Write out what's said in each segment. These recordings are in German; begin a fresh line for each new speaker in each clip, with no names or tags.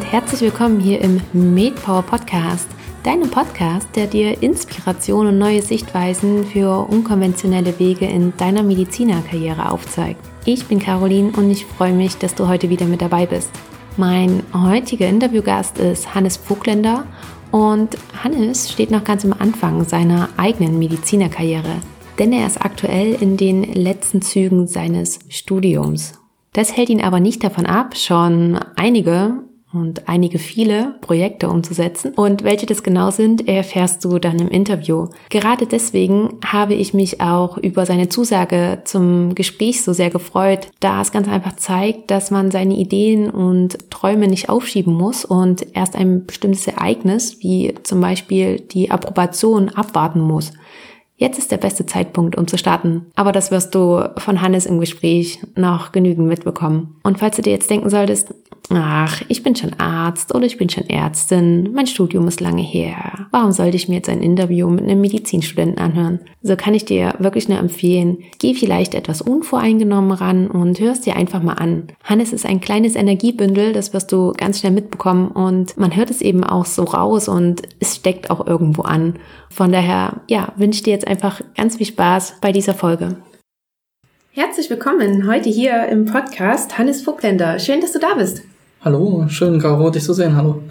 und herzlich willkommen hier im MedPower Podcast, deinem Podcast, der dir Inspiration und neue Sichtweisen für unkonventionelle Wege in deiner Medizinerkarriere aufzeigt. Ich bin Caroline und ich freue mich, dass du heute wieder mit dabei bist. Mein heutiger Interviewgast ist Hannes Vogländer und Hannes steht noch ganz am Anfang seiner eigenen Medizinerkarriere, denn er ist aktuell in den letzten Zügen seines Studiums. Das hält ihn aber nicht davon ab, schon einige und einige viele Projekte umzusetzen. Und welche das genau sind, erfährst du dann im Interview. Gerade deswegen habe ich mich auch über seine Zusage zum Gespräch so sehr gefreut, da es ganz einfach zeigt, dass man seine Ideen und Träume nicht aufschieben muss und erst ein bestimmtes Ereignis, wie zum Beispiel die Approbation, abwarten muss. Jetzt ist der beste Zeitpunkt, um zu starten. Aber das wirst du von Hannes im Gespräch noch genügend mitbekommen. Und falls du dir jetzt denken solltest, ach, ich bin schon Arzt oder ich bin schon Ärztin, mein Studium ist lange her. Warum sollte ich mir jetzt ein Interview mit einem Medizinstudenten anhören? So kann ich dir wirklich nur empfehlen, geh vielleicht etwas unvoreingenommen ran und hörst dir einfach mal an. Hannes ist ein kleines Energiebündel, das wirst du ganz schnell mitbekommen und man hört es eben auch so raus und es steckt auch irgendwo an. Von daher, ja, wünsche ich dir jetzt einfach ganz viel Spaß bei dieser Folge. Herzlich willkommen heute hier im Podcast Hannes Vogländer. Schön, dass du da bist.
Hallo, schön, Caro, dich zu sehen. Hallo.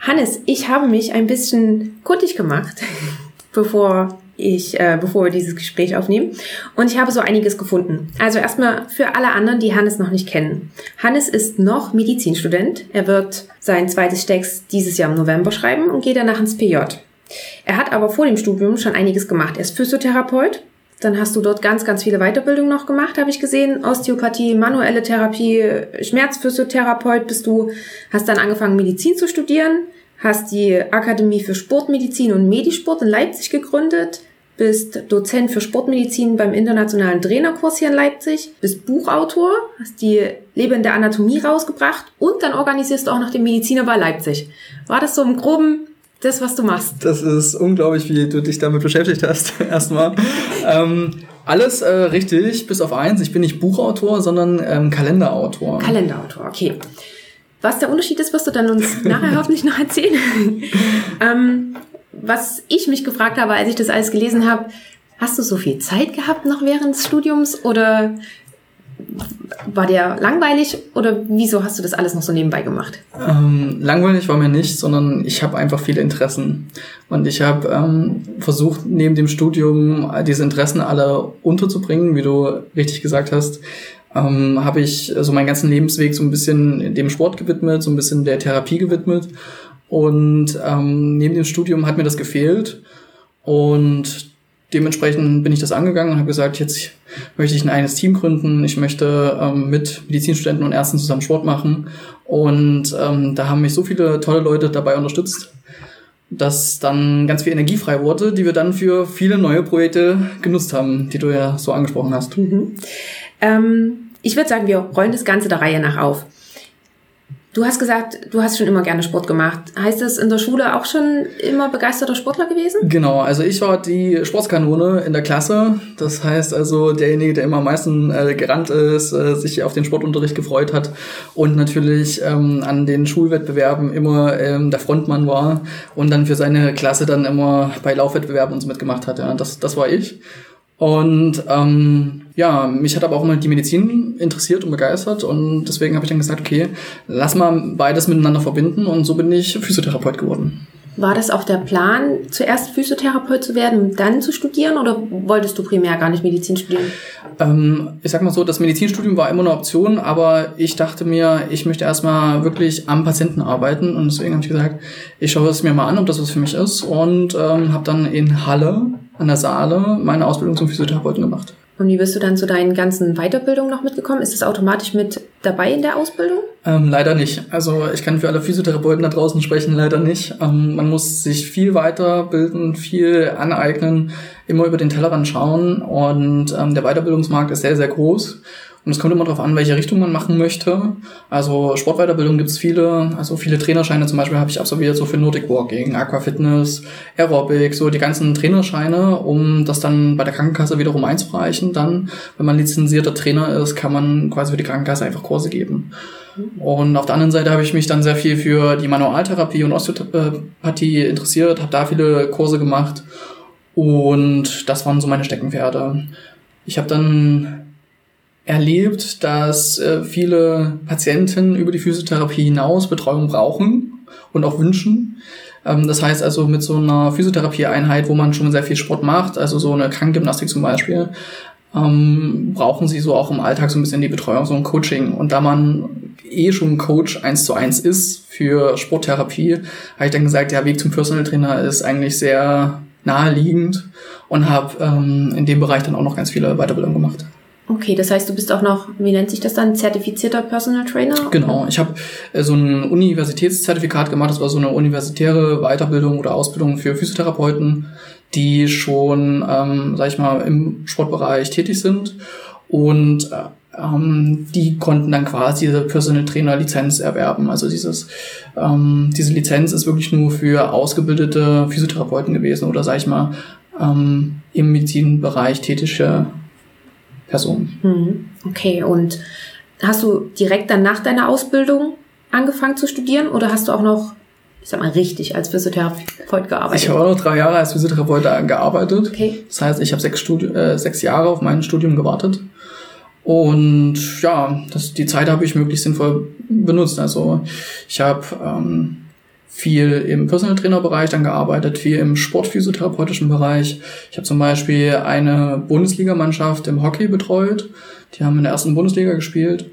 Hannes, ich habe mich ein bisschen kundig gemacht, bevor ich, äh, bevor wir dieses Gespräch aufnehmen. Und ich habe so einiges gefunden. Also erstmal für alle anderen, die Hannes noch nicht kennen. Hannes ist noch Medizinstudent. Er wird sein zweites Stecks dieses Jahr im November schreiben und geht danach ins PJ. Er hat aber vor dem Studium schon einiges gemacht. Er ist Physiotherapeut. Dann hast du dort ganz, ganz viele Weiterbildungen noch gemacht, habe ich gesehen. Osteopathie, manuelle Therapie, Schmerzphysiotherapeut bist du. Hast dann angefangen, Medizin zu studieren. Hast die Akademie für Sportmedizin und Medisport in Leipzig gegründet. Bist Dozent für Sportmedizin beim internationalen Trainerkurs hier in Leipzig. Bist Buchautor. Hast die lebende Anatomie rausgebracht. Und dann organisierst du auch noch den Mediziner bei Leipzig. War das so im Groben das, was du machst.
Das ist unglaublich, wie du dich damit beschäftigt hast, erstmal. ähm, alles äh, richtig, bis auf eins. Ich bin nicht Buchautor, sondern ähm, Kalenderautor.
Kalenderautor, okay. Was der Unterschied ist, wirst du dann uns nachher hoffentlich noch erzählen. ähm, was ich mich gefragt habe, als ich das alles gelesen habe, hast du so viel Zeit gehabt noch während des Studiums oder war der langweilig oder wieso hast du das alles noch so nebenbei gemacht?
Ähm, langweilig war mir nicht, sondern ich habe einfach viele Interessen. Und ich habe ähm, versucht, neben dem Studium diese Interessen alle unterzubringen, wie du richtig gesagt hast. Ähm, habe ich so meinen ganzen Lebensweg so ein bisschen dem Sport gewidmet, so ein bisschen der Therapie gewidmet. Und ähm, neben dem Studium hat mir das gefehlt. Und dementsprechend bin ich das angegangen und habe gesagt, jetzt möchte ich ein eigenes Team gründen. Ich möchte ähm, mit Medizinstudenten und Ärzten zusammen Sport machen. Und ähm, da haben mich so viele tolle Leute dabei unterstützt, dass dann ganz viel Energie frei wurde, die wir dann für viele neue Projekte genutzt haben, die du ja so angesprochen hast.
Mhm. Ähm, ich würde sagen, wir rollen das Ganze der Reihe nach auf. Du hast gesagt, du hast schon immer gerne Sport gemacht. Heißt das in der Schule auch schon immer begeisterter Sportler gewesen?
Genau, also ich war die Sportskanone in der Klasse. Das heißt also derjenige, der immer am meisten äh, gerannt ist, äh, sich auf den Sportunterricht gefreut hat und natürlich ähm, an den Schulwettbewerben immer ähm, der Frontmann war und dann für seine Klasse dann immer bei Laufwettbewerben und so mitgemacht hat. Ja, das, das war ich. Und ähm, ja, mich hat aber auch immer die Medizin interessiert und begeistert und deswegen habe ich dann gesagt, okay, lass mal beides miteinander verbinden und so bin ich Physiotherapeut geworden.
War das auch der Plan, zuerst Physiotherapeut zu werden und dann zu studieren oder wolltest du primär gar nicht Medizin studieren?
Ähm, ich sag mal so, das Medizinstudium war immer eine Option, aber ich dachte mir, ich möchte erstmal wirklich am Patienten arbeiten und deswegen habe ich gesagt, ich schaue es mir mal an, ob das was für mich ist und ähm, habe dann in Halle an der Saale meine Ausbildung zum Physiotherapeuten gemacht.
Und wie bist du dann zu deinen ganzen Weiterbildungen noch mitgekommen? Ist das automatisch mit dabei in der Ausbildung?
Ähm, leider nicht. Also ich kann für alle Physiotherapeuten da draußen sprechen, leider nicht. Ähm, man muss sich viel weiterbilden, viel aneignen, immer über den Tellerrand schauen und ähm, der Weiterbildungsmarkt ist sehr, sehr groß. Und es kommt immer darauf an, welche Richtung man machen möchte. Also Sportweiterbildung gibt es viele, also viele Trainerscheine zum Beispiel habe ich absolviert, so für Nordic Walking, Aquafitness, Aerobic, so die ganzen Trainerscheine, um das dann bei der Krankenkasse wiederum einzureichen. Dann, wenn man lizenzierter Trainer ist, kann man quasi für die Krankenkasse einfach Kurse geben. Und auf der anderen Seite habe ich mich dann sehr viel für die Manualtherapie und Osteopathie interessiert, habe da viele Kurse gemacht und das waren so meine Steckenpferde. Ich habe dann erlebt, dass äh, viele Patienten über die Physiotherapie hinaus Betreuung brauchen und auch wünschen. Ähm, das heißt also mit so einer Physiotherapieeinheit, wo man schon sehr viel Sport macht, also so eine Krankengymnastik zum Beispiel, ähm, brauchen sie so auch im Alltag so ein bisschen die Betreuung, so ein Coaching. Und da man eh schon Coach eins zu eins ist für Sporttherapie, habe ich dann gesagt, der Weg zum Personal Trainer ist eigentlich sehr naheliegend und habe ähm, in dem Bereich dann auch noch ganz viele Weiterbildungen gemacht.
Okay, das heißt, du bist auch noch, wie nennt sich das dann, zertifizierter Personal Trainer?
Genau, ich habe äh, so ein Universitätszertifikat gemacht. Das war so eine universitäre Weiterbildung oder Ausbildung für Physiotherapeuten, die schon, ähm, sag ich mal, im Sportbereich tätig sind. Und äh, ähm, die konnten dann quasi diese Personal Trainer Lizenz erwerben. Also dieses, ähm, diese Lizenz ist wirklich nur für ausgebildete Physiotherapeuten gewesen oder sag ich mal ähm, im Medizinbereich tätige Personen.
Hm, okay, und hast du direkt dann nach deiner Ausbildung angefangen zu studieren oder hast du auch noch, ich sag mal, richtig als Physiotherapeut gearbeitet?
Ich habe auch noch drei Jahre als Physiotherapeut gearbeitet. Okay. Das heißt, ich habe sechs, Studi äh, sechs Jahre auf mein Studium gewartet. Und ja, das, die Zeit habe ich möglichst sinnvoll benutzt. Also ich habe ähm, viel im Personal Trainer Bereich dann gearbeitet, viel im Sportphysiotherapeutischen Bereich. Ich habe zum Beispiel eine Bundesligamannschaft im Hockey betreut. Die haben in der ersten Bundesliga gespielt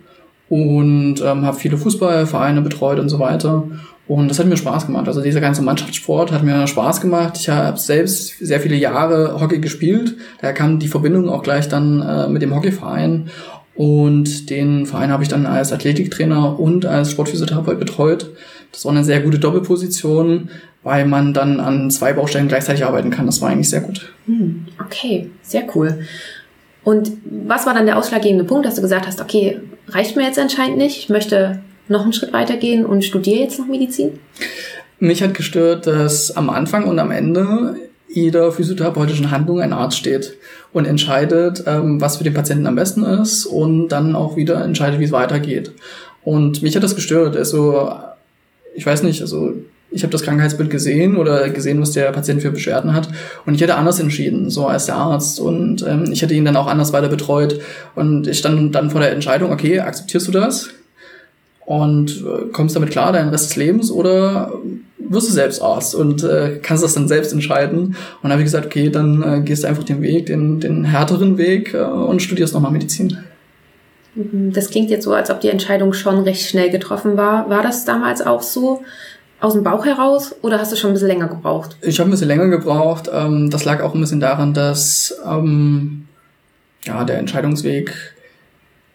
und ähm, habe viele Fußballvereine betreut und so weiter. Und das hat mir Spaß gemacht. Also dieser ganze Mannschaftssport hat mir Spaß gemacht. Ich habe selbst sehr viele Jahre Hockey gespielt. Daher kam die Verbindung auch gleich dann äh, mit dem Hockeyverein. Und den Verein habe ich dann als Athletiktrainer und als Sportphysiotherapeut betreut. Das war eine sehr gute Doppelposition, weil man dann an zwei Baustellen gleichzeitig arbeiten kann. Das war eigentlich sehr gut.
Hm, okay, sehr cool. Und was war dann der ausschlaggebende Punkt, dass du gesagt hast, okay, reicht mir jetzt anscheinend nicht, ich möchte noch einen Schritt weitergehen und studiere jetzt noch Medizin?
Mich hat gestört, dass am Anfang und am Ende jeder physiotherapeutischen Handlung ein Arzt steht und entscheidet, ähm, was für den Patienten am besten ist und dann auch wieder entscheidet, wie es weitergeht. Und mich hat das gestört. Also, ich weiß nicht, also ich habe das Krankheitsbild gesehen oder gesehen, was der Patient für Beschwerden hat. Und ich hätte anders entschieden, so als der Arzt. Und ähm, ich hätte ihn dann auch anders weiter betreut. Und ich stand dann vor der Entscheidung, okay, akzeptierst du das? Und äh, kommst damit klar, deinen Rest des Lebens? Oder wirst du selbst Arzt und äh, kannst das dann selbst entscheiden. Und dann habe ich gesagt, okay, dann äh, gehst du einfach den Weg, den, den härteren Weg äh, und studierst nochmal Medizin.
Mhm, das klingt jetzt so, als ob die Entscheidung schon recht schnell getroffen war. War das damals auch so? Aus dem Bauch heraus oder hast du schon ein bisschen länger gebraucht?
Ich habe ein bisschen länger gebraucht. Ähm, das lag auch ein bisschen daran, dass ähm, ja, der Entscheidungsweg,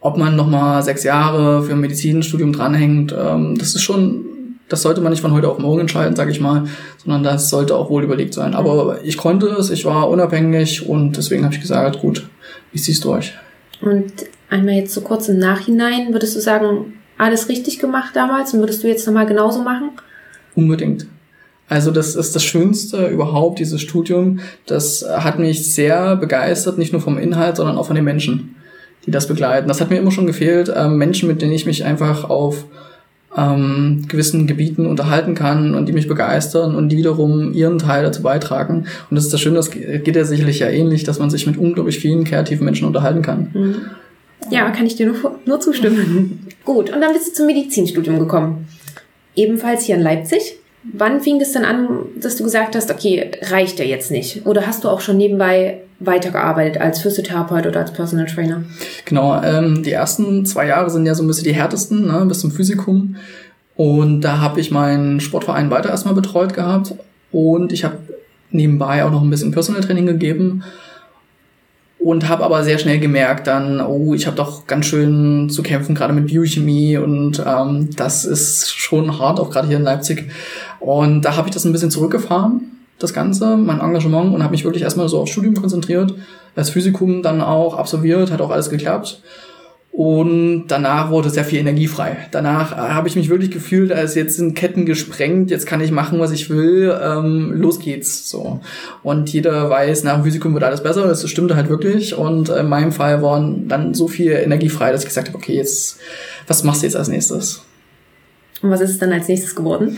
ob man nochmal sechs Jahre für ein Medizinstudium dranhängt, ähm, das ist schon das sollte man nicht von heute auf morgen entscheiden, sage ich mal, sondern das sollte auch wohl überlegt sein. Aber ich konnte es, ich war unabhängig und deswegen habe ich gesagt, gut, ich zieh's durch.
Und einmal jetzt so kurz im Nachhinein, würdest du sagen, alles richtig gemacht damals und würdest du jetzt nochmal genauso machen?
Unbedingt. Also das ist das Schönste überhaupt, dieses Studium. Das hat mich sehr begeistert, nicht nur vom Inhalt, sondern auch von den Menschen, die das begleiten. Das hat mir immer schon gefehlt, ähm, Menschen, mit denen ich mich einfach auf ähm, gewissen Gebieten unterhalten kann und die mich begeistern und die wiederum ihren Teil dazu beitragen. Und das ist das Schöne, das geht ja sicherlich ja ähnlich, dass man sich mit unglaublich vielen kreativen Menschen unterhalten kann. Mhm.
Ja, kann ich dir nur, nur zustimmen. Gut, und dann bist du zum Medizinstudium gekommen. Ebenfalls hier in Leipzig. Wann fing es dann an, dass du gesagt hast, okay, reicht ja jetzt nicht? Oder hast du auch schon nebenbei weitergearbeitet als Physiotherapeut oder als Personal Trainer?
Genau, ähm, die ersten zwei Jahre sind ja so ein bisschen die härtesten, ne, bis zum Physikum. Und da habe ich meinen Sportverein weiter erstmal betreut gehabt. Und ich habe nebenbei auch noch ein bisschen Personal Training gegeben und habe aber sehr schnell gemerkt dann, oh, ich habe doch ganz schön zu kämpfen, gerade mit Biochemie und ähm, das ist schon hart, auch gerade hier in Leipzig. Und da habe ich das ein bisschen zurückgefahren, das Ganze, mein Engagement und habe mich wirklich erstmal so aufs Studium konzentriert, das Physikum dann auch absolviert, hat auch alles geklappt. Und danach wurde sehr viel Energie frei. Danach äh, habe ich mich wirklich gefühlt, als jetzt sind Ketten gesprengt, jetzt kann ich machen, was ich will, ähm, los geht's. So. Und jeder weiß, nach dem Physikum wird alles besser, das stimmte halt wirklich. Und in meinem Fall waren dann so viel Energie frei, dass ich gesagt habe, okay, jetzt, was machst du jetzt als nächstes?
Und was ist es dann als nächstes geworden?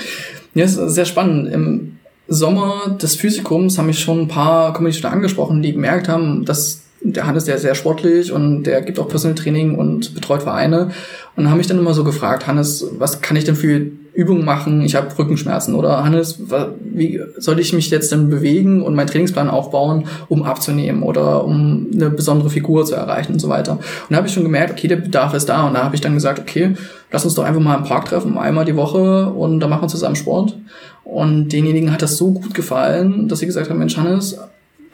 Ja, es ist sehr spannend. Im Sommer des Physikums haben mich schon ein paar Kommilitonen angesprochen, die gemerkt haben, dass der Hannes, der ist sehr sportlich und der gibt auch Personal Training und betreut Vereine. Und haben mich dann immer so gefragt, Hannes, was kann ich denn für Übungen machen? Ich habe Rückenschmerzen. Oder Hannes, wie soll ich mich jetzt denn bewegen und meinen Trainingsplan aufbauen, um abzunehmen oder um eine besondere Figur zu erreichen und so weiter. Und da habe ich schon gemerkt, okay, der Bedarf ist da. Und da habe ich dann gesagt, okay, lass uns doch einfach mal im Park treffen, einmal die Woche und da machen wir zusammen Sport. Und denjenigen hat das so gut gefallen, dass sie gesagt haben, Mensch, Hannes,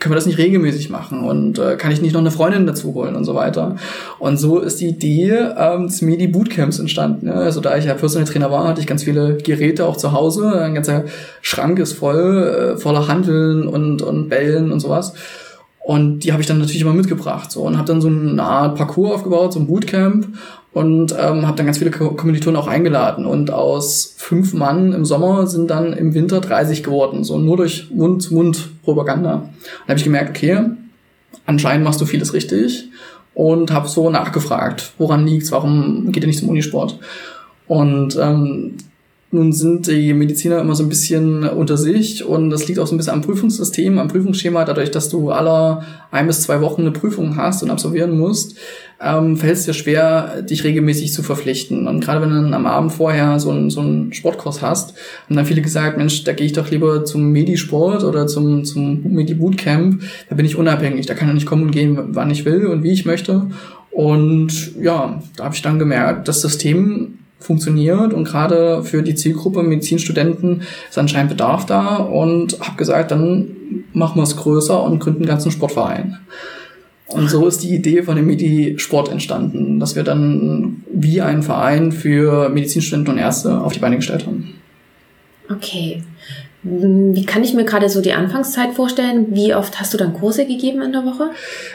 können wir das nicht regelmäßig machen und äh, kann ich nicht noch eine Freundin dazu holen und so weiter. Und so ist die Idee ähm, des Medi Bootcamps entstanden. Ja? Also da ich ja Personal Trainer war, hatte ich ganz viele Geräte auch zu Hause. Ein ganzer Schrank ist voll, äh, voller Handeln und, und Bällen und sowas. Und die habe ich dann natürlich immer mitgebracht so. Und habe dann so eine Art Parcours aufgebaut, so ein Bootcamp. Und ähm, habe dann ganz viele Kommilitonen auch eingeladen. Und aus fünf Mann im Sommer sind dann im Winter 30 geworden, so nur durch Mund-zu-Mund-Propaganda. Und habe ich gemerkt, okay, anscheinend machst du vieles richtig. Und habe so nachgefragt, woran liegt's, warum geht ihr nicht zum Unisport? Und ähm, nun sind die Mediziner immer so ein bisschen unter sich und das liegt auch so ein bisschen am Prüfungssystem, am Prüfungsschema. Dadurch, dass du alle ein bis zwei Wochen eine Prüfung hast und absolvieren musst, ähm, fällt es dir schwer, dich regelmäßig zu verpflichten. Und gerade wenn du dann am Abend vorher so einen, so einen Sportkurs hast, haben dann viele gesagt, Mensch, da gehe ich doch lieber zum Medisport oder zum, zum Medi-Bootcamp. Da bin ich unabhängig, da kann ich nicht kommen und gehen, wann ich will und wie ich möchte. Und ja, da habe ich dann gemerkt, das System funktioniert und gerade für die Zielgruppe Medizinstudenten ist anscheinend Bedarf da und habe gesagt, dann machen wir es größer und gründen einen ganzen Sportverein. Und so ist die Idee von dem Medi-Sport entstanden, dass wir dann wie ein Verein für Medizinstudenten und Ärzte auf die Beine gestellt haben.
Okay. Wie kann ich mir gerade so die Anfangszeit vorstellen? Wie oft hast du dann Kurse gegeben in der Woche?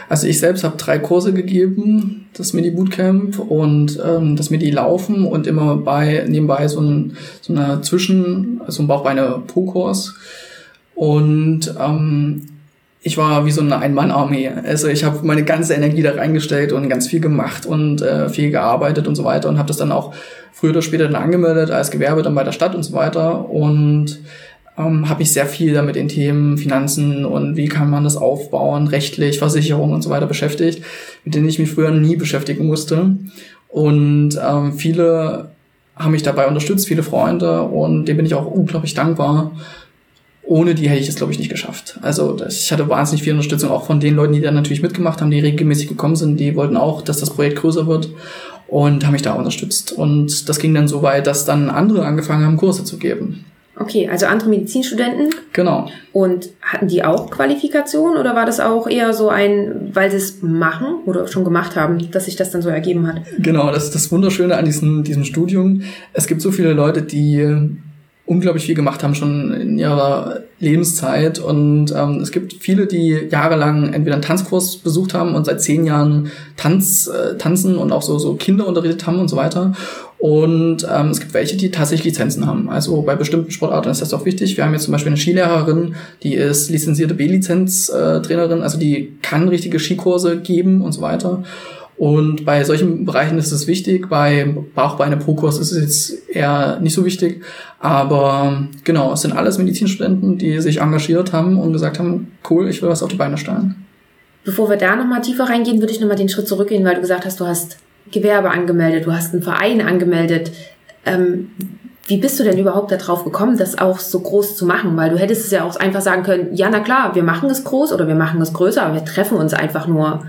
Also ich selbst habe drei Kurse gegeben, das Midi Bootcamp und ähm, das Midi Laufen und immer bei nebenbei so, ein, so eine Zwischen, also ein Bauchbeine-Pro-Kurs. Und ähm, ich war wie so eine Ein-Mann-Armee. Also ich habe meine ganze Energie da reingestellt und ganz viel gemacht und äh, viel gearbeitet und so weiter und habe das dann auch früher oder später dann angemeldet als Gewerbe dann bei der Stadt und so weiter. Und ähm, habe ich sehr viel damit in Themen Finanzen und wie kann man das aufbauen, rechtlich, Versicherung und so weiter beschäftigt, mit denen ich mich früher nie beschäftigen musste. Und ähm, viele haben mich dabei unterstützt, viele Freunde und dem bin ich auch unglaublich dankbar. Ohne die hätte ich es, glaube ich, nicht geschafft. Also ich hatte wahnsinnig viel Unterstützung auch von den Leuten, die dann natürlich mitgemacht haben, die regelmäßig gekommen sind. Die wollten auch, dass das Projekt größer wird und haben mich da unterstützt. Und das ging dann so weit, dass dann andere angefangen haben, Kurse zu geben.
Okay, also andere Medizinstudenten.
Genau.
Und hatten die auch Qualifikation oder war das auch eher so ein, weil sie es machen oder schon gemacht haben, dass sich das dann so ergeben hat?
Genau, das ist das Wunderschöne an diesem, diesem Studium. Es gibt so viele Leute, die unglaublich viel gemacht haben schon in ihrer Lebenszeit und ähm, es gibt viele, die jahrelang entweder einen Tanzkurs besucht haben und seit zehn Jahren Tanz, äh, tanzen und auch so, so Kinder unterrichtet haben und so weiter und ähm, es gibt welche, die tatsächlich Lizenzen haben. Also bei bestimmten Sportarten ist das auch wichtig. Wir haben jetzt zum Beispiel eine Skilehrerin, die ist lizenzierte B-Lizenz-Trainerin, also die kann richtige Skikurse geben und so weiter. Und bei solchen Bereichen ist es wichtig, bei Bauchbeine-Pro-Kurs ist es jetzt eher nicht so wichtig. Aber genau, es sind alles Medizinstudenten, die sich engagiert haben und gesagt haben, cool, ich will was auf die Beine stellen.
Bevor wir da nochmal tiefer reingehen, würde ich nochmal den Schritt zurückgehen, weil du gesagt hast, du hast Gewerbe angemeldet, du hast einen Verein angemeldet. Ähm, wie bist du denn überhaupt darauf gekommen, das auch so groß zu machen? Weil du hättest es ja auch einfach sagen können, ja, na klar, wir machen es groß oder wir machen es größer, aber wir treffen uns einfach nur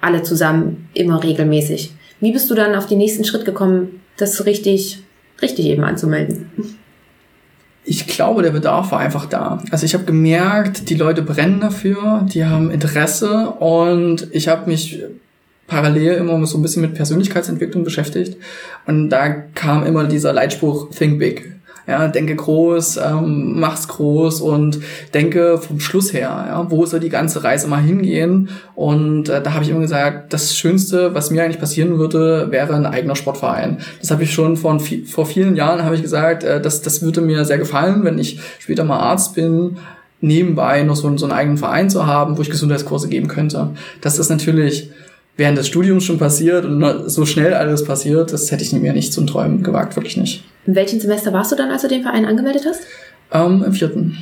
alle zusammen immer regelmäßig. Wie bist du dann auf den nächsten Schritt gekommen, das richtig, richtig eben anzumelden?
Ich glaube, der Bedarf war einfach da. Also ich habe gemerkt, die Leute brennen dafür, die haben Interesse und ich habe mich parallel immer so ein bisschen mit Persönlichkeitsentwicklung beschäftigt. Und da kam immer dieser Leitspruch Think Big. Ja, denke groß, ähm, mach's groß und denke vom Schluss her, ja, wo soll die ganze Reise mal hingehen? Und äh, da habe ich immer gesagt, das Schönste, was mir eigentlich passieren würde, wäre ein eigener Sportverein. Das habe ich schon vor, vor vielen Jahren habe ich gesagt, äh, das, das würde mir sehr gefallen, wenn ich später mal Arzt bin nebenbei noch so, so einen eigenen Verein zu haben, wo ich Gesundheitskurse geben könnte. Das ist natürlich während des Studiums schon passiert und so schnell alles passiert, das hätte ich mir nicht zum Träumen gewagt, wirklich nicht.
In welchem Semester warst du dann, als du den Verein angemeldet hast?
Ähm, Im vierten.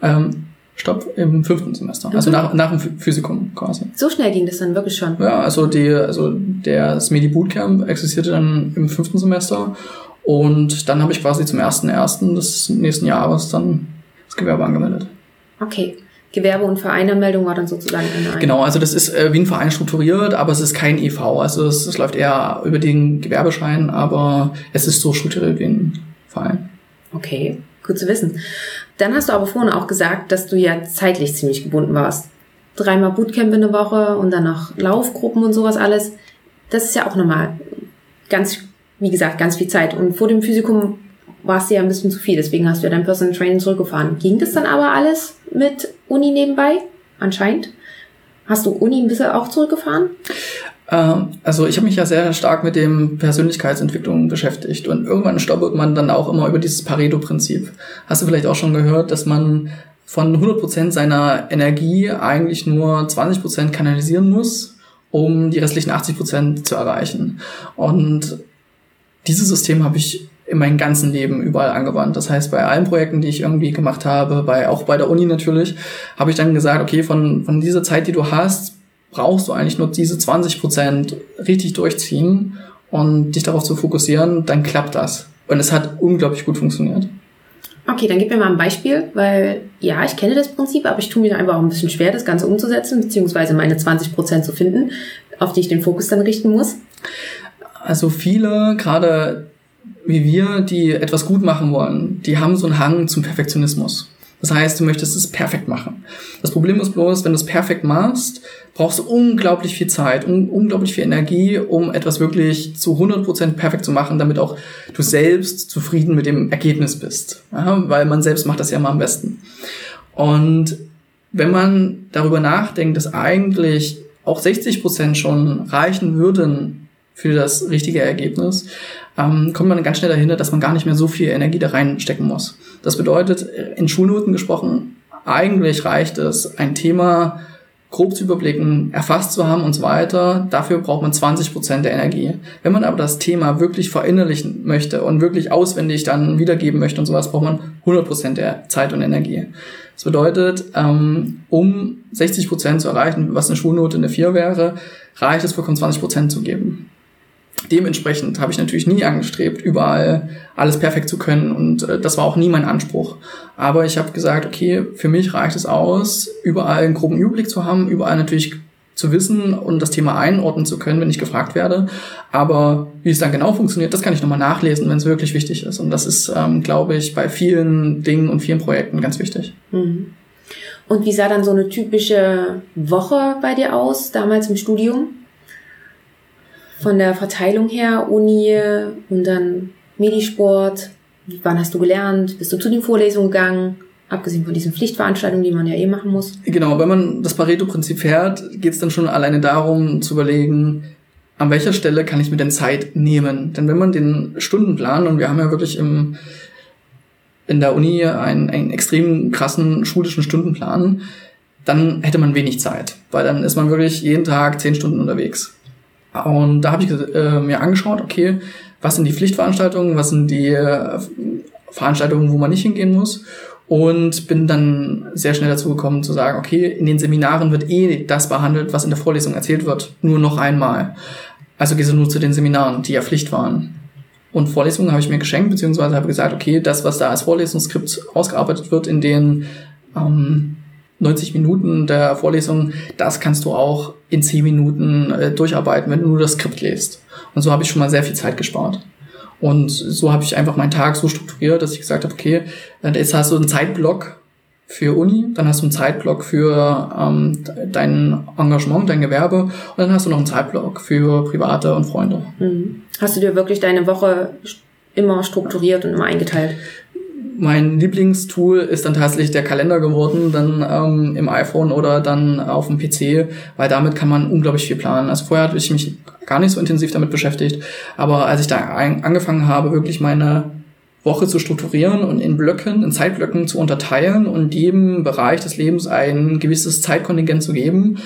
Ähm, Stopp, im fünften Semester. Also mhm. nach, nach dem Physikum quasi.
So schnell ging das dann wirklich schon?
Ja, also die, also der Smedi Bootcamp existierte dann im fünften Semester und dann habe ich quasi zum ersten ersten des nächsten Jahres dann das Gewerbe angemeldet.
Okay. Gewerbe- und Vereinanmeldung war dann sozusagen
eine. Genau, also das ist äh, wie ein Verein strukturiert, aber es ist kein EV. Also es, es läuft eher über den Gewerbeschein, aber es ist so strukturiert wie ein Verein.
Okay, gut zu wissen. Dann hast du aber vorhin auch gesagt, dass du ja zeitlich ziemlich gebunden warst. Dreimal Bootcamp in der Woche und dann noch Laufgruppen und sowas alles. Das ist ja auch nochmal ganz, wie gesagt, ganz viel Zeit. Und vor dem Physikum war es ja ein bisschen zu viel, deswegen hast du ja dein Personal Training zurückgefahren. Ging das dann aber alles mit Uni nebenbei? Anscheinend. Hast du Uni ein bisschen auch zurückgefahren?
Ähm, also ich habe mich ja sehr stark mit dem Persönlichkeitsentwicklung beschäftigt und irgendwann stoppelt man dann auch immer über dieses Pareto-Prinzip. Hast du vielleicht auch schon gehört, dass man von 100% seiner Energie eigentlich nur 20% kanalisieren muss, um die restlichen 80% zu erreichen. Und dieses System habe ich in meinem ganzen Leben überall angewandt. Das heißt, bei allen Projekten, die ich irgendwie gemacht habe, bei, auch bei der Uni natürlich, habe ich dann gesagt, okay, von, von dieser Zeit, die du hast, brauchst du eigentlich nur diese 20 Prozent richtig durchziehen und dich darauf zu fokussieren, dann klappt das. Und es hat unglaublich gut funktioniert.
Okay, dann gib mir mal ein Beispiel, weil ja, ich kenne das Prinzip, aber ich tue mir einfach auch ein bisschen schwer, das Ganze umzusetzen, beziehungsweise meine 20 Prozent zu finden, auf die ich den Fokus dann richten muss.
Also viele, gerade wie wir, die etwas gut machen wollen, die haben so einen Hang zum Perfektionismus. Das heißt, du möchtest es perfekt machen. Das Problem ist bloß, wenn du es perfekt machst, brauchst du unglaublich viel Zeit, un unglaublich viel Energie, um etwas wirklich zu 100% perfekt zu machen, damit auch du selbst zufrieden mit dem Ergebnis bist. Ja, weil man selbst macht das ja immer am besten. Und wenn man darüber nachdenkt, dass eigentlich auch 60% schon reichen würden für das richtige Ergebnis, ähm, kommt man ganz schnell dahinter, dass man gar nicht mehr so viel Energie da reinstecken muss. Das bedeutet, in Schulnoten gesprochen, eigentlich reicht es, ein Thema grob zu überblicken, erfasst zu haben und so weiter. Dafür braucht man 20 Prozent der Energie. Wenn man aber das Thema wirklich verinnerlichen möchte und wirklich auswendig dann wiedergeben möchte und sowas, braucht man 100 Prozent der Zeit und Energie. Das bedeutet, ähm, um 60 Prozent zu erreichen, was eine Schulnote eine 4 wäre, reicht es vollkommen 20 Prozent zu geben dementsprechend habe ich natürlich nie angestrebt, überall alles perfekt zu können und äh, das war auch nie mein Anspruch. Aber ich habe gesagt, okay, für mich reicht es aus, überall einen groben Überblick zu haben, überall natürlich zu wissen und das Thema einordnen zu können, wenn ich gefragt werde. Aber wie es dann genau funktioniert, das kann ich nochmal nachlesen, wenn es wirklich wichtig ist. Und das ist, ähm, glaube ich, bei vielen Dingen und vielen Projekten ganz wichtig. Mhm.
Und wie sah dann so eine typische Woche bei dir aus, damals im Studium? Von der Verteilung her, Uni und dann Medisport? Wann hast du gelernt? Bist du zu den Vorlesungen gegangen? Abgesehen von diesen Pflichtveranstaltungen, die man ja eh machen muss.
Genau, wenn man das Pareto-Prinzip fährt, geht es dann schon alleine darum zu überlegen, an welcher Stelle kann ich mir denn Zeit nehmen? Denn wenn man den Stundenplan, und wir haben ja wirklich im, in der Uni einen, einen extrem krassen schulischen Stundenplan, dann hätte man wenig Zeit, weil dann ist man wirklich jeden Tag zehn Stunden unterwegs. Und da habe ich äh, mir angeschaut, okay, was sind die Pflichtveranstaltungen, was sind die äh, Veranstaltungen, wo man nicht hingehen muss. Und bin dann sehr schnell dazu gekommen zu sagen, okay, in den Seminaren wird eh das behandelt, was in der Vorlesung erzählt wird, nur noch einmal. Also gehst du nur zu den Seminaren, die ja Pflicht waren. Und Vorlesungen habe ich mir geschenkt, beziehungsweise habe gesagt, okay, das, was da als Vorlesungsskript ausgearbeitet wird, in den ähm, 90 Minuten der Vorlesung, das kannst du auch in 10 Minuten äh, durcharbeiten, wenn du nur das Skript liest. Und so habe ich schon mal sehr viel Zeit gespart. Und so habe ich einfach meinen Tag so strukturiert, dass ich gesagt habe, okay, äh, jetzt hast du einen Zeitblock für Uni, dann hast du einen Zeitblock für ähm, dein Engagement, dein Gewerbe und dann hast du noch einen Zeitblock für Private und Freunde.
Mhm. Hast du dir wirklich deine Woche immer strukturiert und immer eingeteilt?
Mein Lieblingstool ist dann tatsächlich der Kalender geworden, dann ähm, im iPhone oder dann auf dem PC, weil damit kann man unglaublich viel planen. Also vorher hatte ich mich gar nicht so intensiv damit beschäftigt, aber als ich da angefangen habe, wirklich meine Woche zu strukturieren und in Blöcken, in Zeitblöcken zu unterteilen und jedem Bereich des Lebens ein gewisses Zeitkontingent zu geben,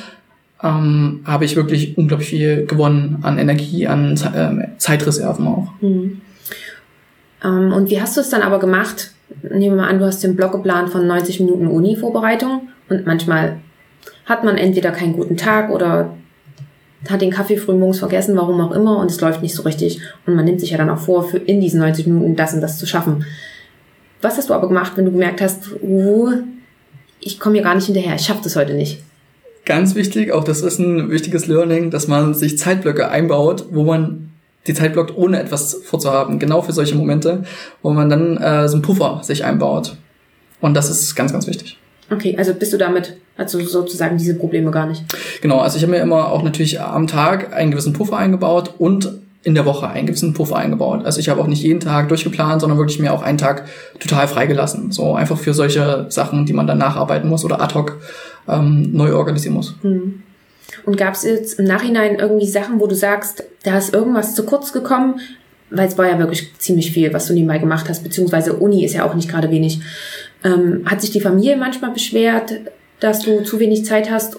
ähm, habe ich wirklich unglaublich viel gewonnen an Energie, an äh, Zeitreserven auch.
Mhm. Ähm, und wie hast du es dann aber gemacht? Nehmen wir mal an, du hast den Blog geplant von 90 Minuten Uni-Vorbereitung und manchmal hat man entweder keinen guten Tag oder hat den Kaffee früh morgens vergessen, warum auch immer, und es läuft nicht so richtig. Und man nimmt sich ja dann auch vor, für in diesen 90 Minuten das und das zu schaffen. Was hast du aber gemacht, wenn du gemerkt hast, uh, ich komme hier gar nicht hinterher, ich schaffe das heute nicht?
Ganz wichtig, auch das ist ein wichtiges Learning, dass man sich Zeitblöcke einbaut, wo man die Zeit blockt, ohne etwas vorzuhaben. Genau für solche Momente, wo man dann äh, so einen Puffer sich einbaut. Und das ist ganz, ganz wichtig.
Okay, also bist du damit, also sozusagen diese Probleme gar nicht?
Genau, also ich habe mir immer auch natürlich am Tag einen gewissen Puffer eingebaut und in der Woche einen gewissen Puffer eingebaut. Also ich habe auch nicht jeden Tag durchgeplant, sondern wirklich mir auch einen Tag total freigelassen. So einfach für solche Sachen, die man dann nacharbeiten muss oder ad hoc ähm, neu organisieren muss.
Hm. Und gab es jetzt im Nachhinein irgendwie Sachen, wo du sagst, da ist irgendwas zu kurz gekommen? Weil es war ja wirklich ziemlich viel, was du nebenbei gemacht hast, beziehungsweise Uni ist ja auch nicht gerade wenig. Ähm, hat sich die Familie manchmal beschwert, dass du zu wenig Zeit hast?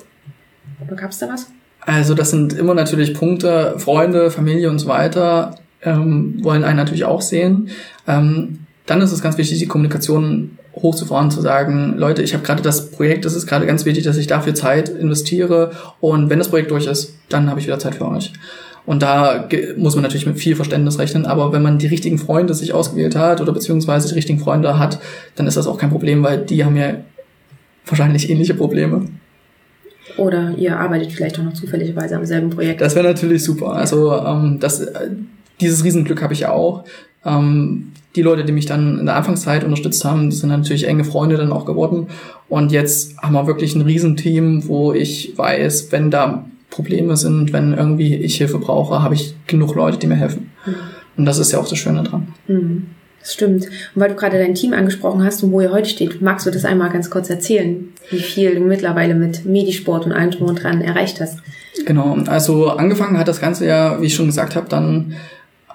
Oder gab es da was?
Also das sind immer natürlich Punkte, Freunde, Familie und so weiter ähm, wollen einen natürlich auch sehen. Ähm, dann ist es ganz wichtig, die Kommunikation hochzufahren, zu sagen, Leute, ich habe gerade das Projekt, das ist gerade ganz wichtig, dass ich dafür Zeit investiere und wenn das Projekt durch ist, dann habe ich wieder Zeit für euch. Und da muss man natürlich mit viel Verständnis rechnen, aber wenn man die richtigen Freunde sich ausgewählt hat oder beziehungsweise die richtigen Freunde hat, dann ist das auch kein Problem, weil die haben ja wahrscheinlich ähnliche Probleme.
Oder ihr arbeitet vielleicht auch noch zufälligerweise am selben Projekt.
Das wäre natürlich super. Also ähm, das, äh, dieses Riesenglück habe ich ja auch. Ähm, die Leute, die mich dann in der Anfangszeit unterstützt haben, sind natürlich enge Freunde dann auch geworden. Und jetzt haben wir wirklich ein Riesenteam, wo ich weiß, wenn da Probleme sind, wenn irgendwie ich Hilfe brauche, habe ich genug Leute, die mir helfen. Mhm. Und das ist ja auch das Schöne dran.
Mhm. Das stimmt. Und weil du gerade dein Team angesprochen hast und wo ihr heute steht, magst du das einmal ganz kurz erzählen, wie viel du mittlerweile mit Medisport und allem drum und dran erreicht hast?
Genau, also angefangen hat das Ganze ja, wie ich schon gesagt habe, dann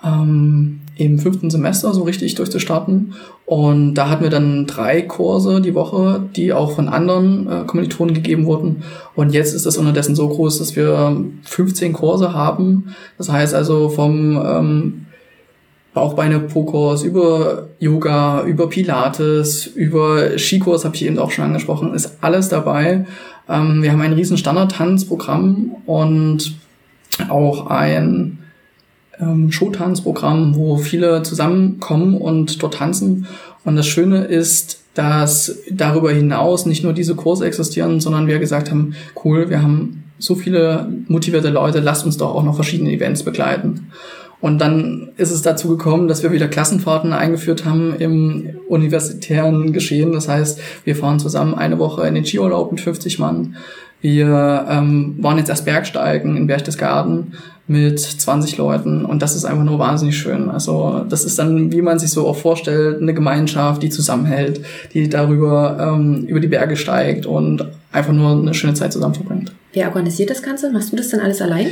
ähm, im fünften Semester so richtig durchzustarten. Und da hatten wir dann drei Kurse die Woche, die auch von anderen äh, Kommilitonen gegeben wurden. Und jetzt ist das unterdessen so groß, dass wir 15 Kurse haben. Das heißt also vom ähm, Bauchbeine-Po-Kurs über Yoga, über Pilates, über Skikurs habe ich eben auch schon angesprochen, ist alles dabei. Ähm, wir haben ein riesen Standard-Tanzprogramm und auch ein ähm, Showtanzprogramm, wo viele zusammenkommen und dort tanzen. Und das Schöne ist, dass darüber hinaus nicht nur diese Kurse existieren, sondern wir gesagt haben, cool, wir haben so viele motivierte Leute, lasst uns doch auch noch verschiedene Events begleiten. Und dann ist es dazu gekommen, dass wir wieder Klassenfahrten eingeführt haben im universitären Geschehen. Das heißt, wir fahren zusammen eine Woche in den Skiurlaub mit 50 Mann. Wir ähm, waren jetzt erst Bergsteigen in Berchtesgaden mit 20 Leuten und das ist einfach nur wahnsinnig schön. Also das ist dann, wie man sich so auch vorstellt, eine Gemeinschaft, die zusammenhält, die darüber ähm, über die Berge steigt und einfach nur eine schöne Zeit zusammen verbringt.
Wer organisiert das Ganze? Machst du das dann alles allein?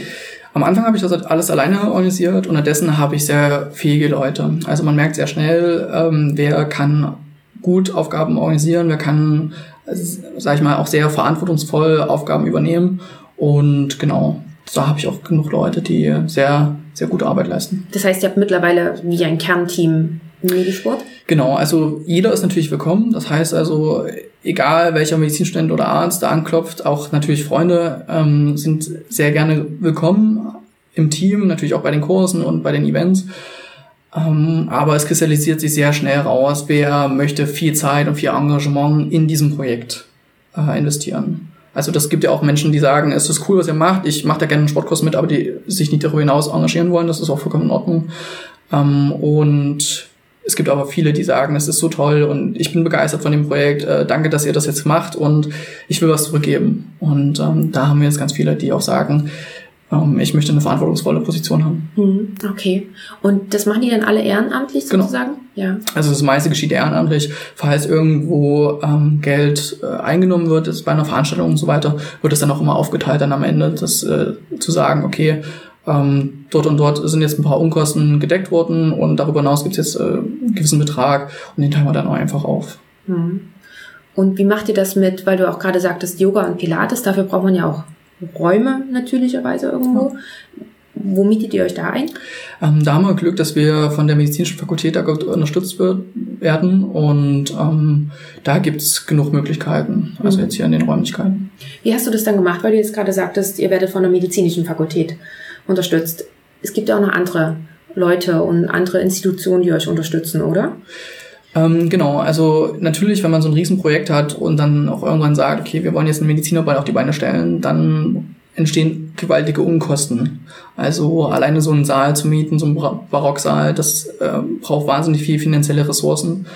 Am Anfang habe ich das alles alleine organisiert. Unterdessen habe ich sehr fähige Leute. Also man merkt sehr schnell, ähm, wer kann gut Aufgaben organisieren, wer kann sage ich mal, auch sehr verantwortungsvoll Aufgaben übernehmen. Und genau, da habe ich auch genug Leute, die sehr, sehr gute Arbeit leisten.
Das heißt, ihr habt mittlerweile wie ein Kernteam Medisport?
Genau, also jeder ist natürlich willkommen. Das heißt also, egal welcher Medizinstudent oder Arzt da anklopft, auch natürlich Freunde ähm, sind sehr gerne willkommen im Team, natürlich auch bei den Kursen und bei den Events. Ähm, aber es kristallisiert sich sehr schnell raus, wer möchte viel Zeit und viel Engagement in diesem Projekt äh, investieren. Also das gibt ja auch Menschen, die sagen, es ist cool, was ihr macht, ich mache da gerne einen Sportkurs mit, aber die sich nicht darüber hinaus engagieren wollen, das ist auch vollkommen in Ordnung. Ähm, und es gibt aber viele, die sagen, es ist so toll und ich bin begeistert von dem Projekt, äh, danke, dass ihr das jetzt macht und ich will was zurückgeben. Und ähm, da haben wir jetzt ganz viele, die auch sagen, ich möchte eine verantwortungsvolle Position haben.
Hm, okay. Und das machen die dann alle ehrenamtlich
Genau.
sozusagen? Ja.
Also das meiste geschieht ehrenamtlich. Falls irgendwo ähm, Geld äh, eingenommen wird, ist bei einer Veranstaltung und so weiter, wird es dann auch immer aufgeteilt, dann am Ende das äh, zu sagen, okay, ähm, dort und dort sind jetzt ein paar Unkosten gedeckt worden und darüber hinaus gibt es jetzt äh, einen gewissen Betrag und den teilen wir dann auch einfach auf.
Hm. Und wie macht ihr das mit, weil du auch gerade sagtest, Yoga und Pilates, dafür braucht man ja auch Räume natürlicherweise irgendwo. Wo mietet ihr euch da ein?
Ähm, da haben wir Glück, dass wir von der medizinischen Fakultät da unterstützt wird, werden und ähm, da gibt's genug Möglichkeiten, also
Mhm.
jetzt hier in den Räumlichkeiten.
Wie hast du das dann gemacht? Weil du jetzt gerade sagtest, ihr werdet von der medizinischen Fakultät unterstützt. Es gibt ja auch noch andere Leute und andere Institutionen, die euch unterstützen, oder?
Ähm, genau, also natürlich, wenn man so ein Riesenprojekt hat und dann auch irgendwann sagt, okay, wir wollen jetzt einen Medizinerball auf die Beine stellen, dann entstehen gewaltige Unkosten. Also alleine so einen Saal zu mieten, so einen Bar- Barocksaal, das äh, braucht wahnsinnig viel finanzielle Ressourcen.